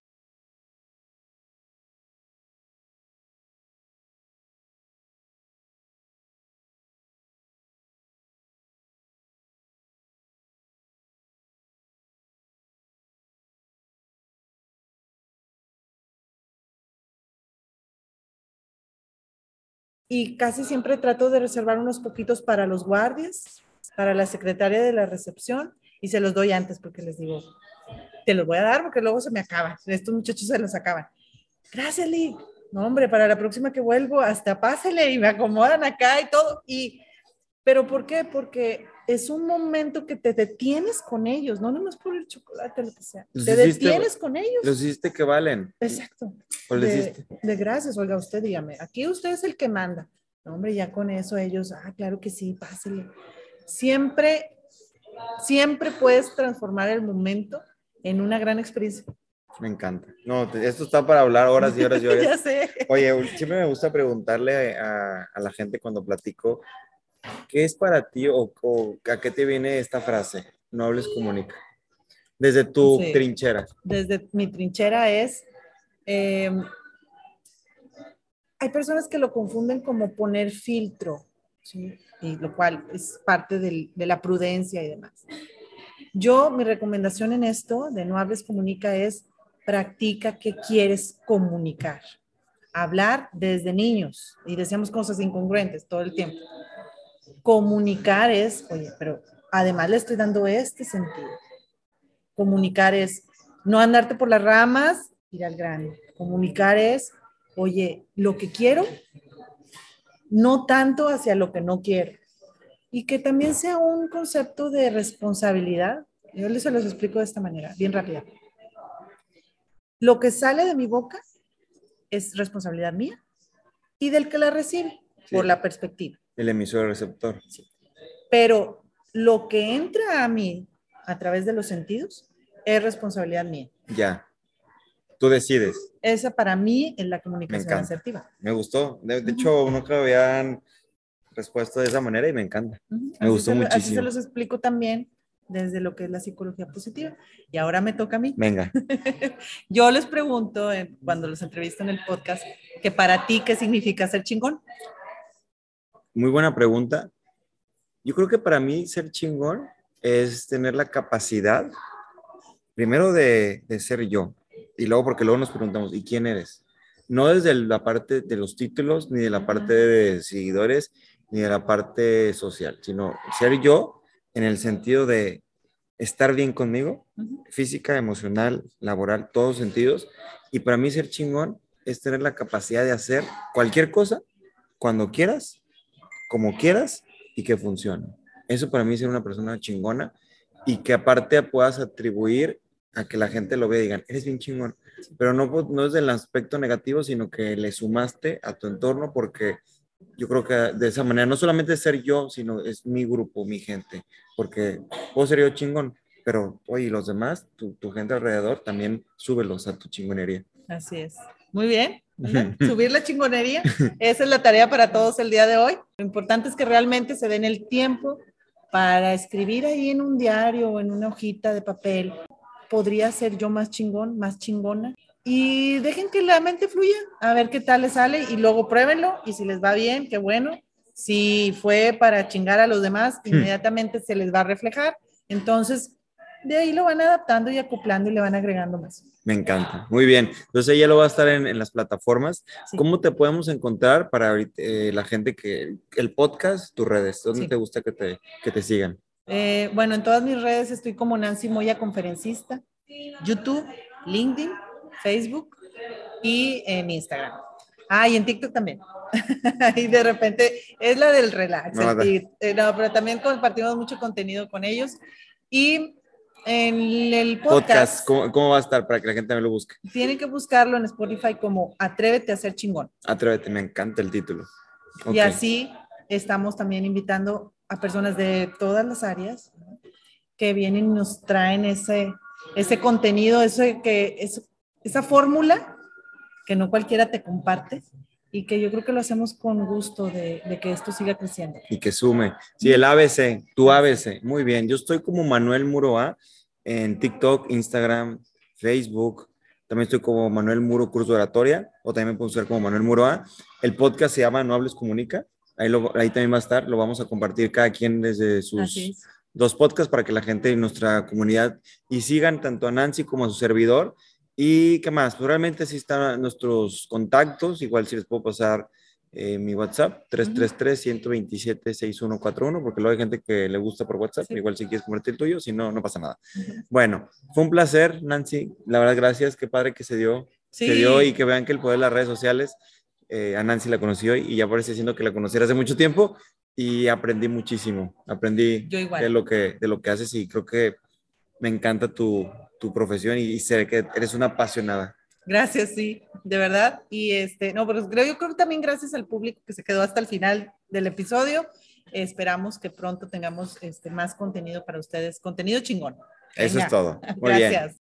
Y casi siempre trato de reservar unos poquitos para los guardias, para la secretaria de la recepción y se los doy antes porque les digo, te los voy a dar porque luego se me acaban, estos muchachos se los acaban. Gracias, Lee. No, hombre, para la próxima que vuelvo, hasta pásele y me acomodan acá y todo. Y, pero ¿por qué? Porque es un momento que te detienes con ellos, no nomás por el chocolate, lo que sea. te detienes con ellos. Los hiciste que valen. Exacto. De, de, gracias, oiga, usted dígame, aquí usted es el que manda. No, hombre, ya con eso ellos, ah, claro que sí, pásele. Siempre, siempre puedes transformar el momento en una gran experiencia. Me encanta. No, esto está para hablar horas y horas y horas. ya sé. Oye, siempre me gusta preguntarle a, a la gente cuando platico ¿Qué es para ti o, a qué te viene esta frase? No hables, comunica. Desde tu trinchera. Desde mi trinchera es, em, hay personas que lo confunden como poner filtro, ¿sí? y lo cual es parte de la prudencia y demás. Yo, mi recomendación en esto de no hables, comunica es practica qué quieres comunicar. Hablar desde niños y decíamos cosas incongruentes todo el tiempo. Comunicar es, oye, pero además le estoy dando este sentido. Comunicar es no andarte por las ramas, ir al grano. Comunicar es, oye, lo que quiero, no tanto hacia lo que no quiero. Y que también sea un concepto de responsabilidad. Yo les se los explico de esta manera, bien rápida. Lo que sale de mi boca es responsabilidad mía y del que la recibe, por la perspectiva. El emisor receptor. Pero lo que entra a mí a través de los sentidos es responsabilidad mía. Ya. Tú decides. Esa para mí es la comunicación encanta. asertiva. Me gustó. De, de hecho, nunca habían respuesto de esa manera y me encanta. Ujú. Me Así gustó se lo- Así muchísimo. se los explico también desde lo que es la psicología positiva. Y ahora me toca a mí. Venga. Yo les pregunto eh, cuando los entrevisto en el podcast que para ti, ¿qué significa ser chingón? Muy buena pregunta. Yo creo que para mí ser chingón es tener la capacidad, primero de, de ser yo, y luego porque luego nos preguntamos, ¿y quién eres? No desde la parte de los títulos, ni de la parte de seguidores, ni de la parte social, sino ser yo en el sentido de estar bien conmigo, física, emocional, laboral, todos sentidos. Y para mí ser chingón es tener la capacidad de hacer cualquier cosa cuando quieras, como quieras y que funcione. Eso para mí es ser una persona chingona y que aparte puedas atribuir a que la gente lo vea y digan, eres bien chingón. Pero no es del aspecto negativo, sino que le sumaste a tu entorno porque yo creo que de esa manera no solamente ser yo, sino es mi grupo, mi gente. Porque puedo ser yo chingón, pero oye, los demás, tu, tu gente alrededor, también súbelos a tu chingonería. Así es. Muy bien. ¿verdad? Subir la chingonería. Esa es la tarea para todos el día de hoy. Lo importante es que realmente se den el tiempo para escribir ahí en un diario o en una hojita de papel. Podría ser yo más chingón, más chingona. Y dejen que la mente fluya, a ver qué tal les sale y luego pruébenlo y si les va bien, qué bueno. Si fue para chingar a los demás, inmediatamente se les va a reflejar. Entonces, de ahí lo van adaptando y acoplando y le van agregando más. Me encanta. Muy bien. Entonces ella lo va a estar en, en las plataformas. Sí. ¿Cómo te podemos encontrar para eh, la gente que el podcast, tus redes? ¿Dónde Sí. te gusta que te, que te sigan? Eh, bueno, en todas mis redes estoy como Nancy Moya Conferencista, YouTube, LinkedIn, Facebook y en Instagram. Ah, y en TikTok también. y de repente es la del relax. No, el eh, no, pero también compartimos mucho contenido con ellos. Y en el Podcast, podcast, ¿cómo, cómo va a estar para que la gente me lo busque? tienen que buscarlo en Spotify como Atrévete a ser chingón. Atrévete, me encanta el título. Ok. Y así estamos también invitando a personas de todas las áreas que vienen y nos traen ese, ese contenido, ese que, es, esa fórmula que no cualquiera te comparte y que yo creo que lo hacemos con gusto de, de que esto siga creciendo. Y que sume. Sí, el ABC, tu ABC. Muy bien. Yo estoy como Manuel Muroa en TikTok, Instagram, Facebook. También estoy como Manuel Muro Curso de Oratoria, o también me puedo usar como Manuel Muroa. El podcast se llama No Hables Comunica. Ahí, lo- ahí también va a estar. Lo vamos a compartir cada quien desde sus dos podcasts para que la gente de nuestra comunidad y sigan tanto a Nancy como a su servidor. ¿Y qué más? Pues realmente sí están nuestros contactos. Igual si les puedo pasar eh, mi WhatsApp, 333-127-6141, porque luego hay gente que le gusta por WhatsApp. Sí. Igual si quieres compartir el tuyo, si no, no pasa nada. Bueno, fue un placer, Nancy. La verdad, gracias. Qué padre que se dio. Sí. Se dio y que vean que el poder de las redes sociales, eh, a Nancy la conocí hoy y ya parece siendo que la conociera hace mucho tiempo y aprendí muchísimo. Aprendí de lo que, de lo que haces y creo que me encanta tu, tu profesión y, y sé que eres una apasionada. Gracias, sí, de verdad. Y este, no, pero creo, yo creo que también gracias al público que se quedó hasta el final del episodio. Esperamos que pronto tengamos este, más contenido para ustedes, contenido chingón. Eso Venga. es todo. Muy bien. Gracias.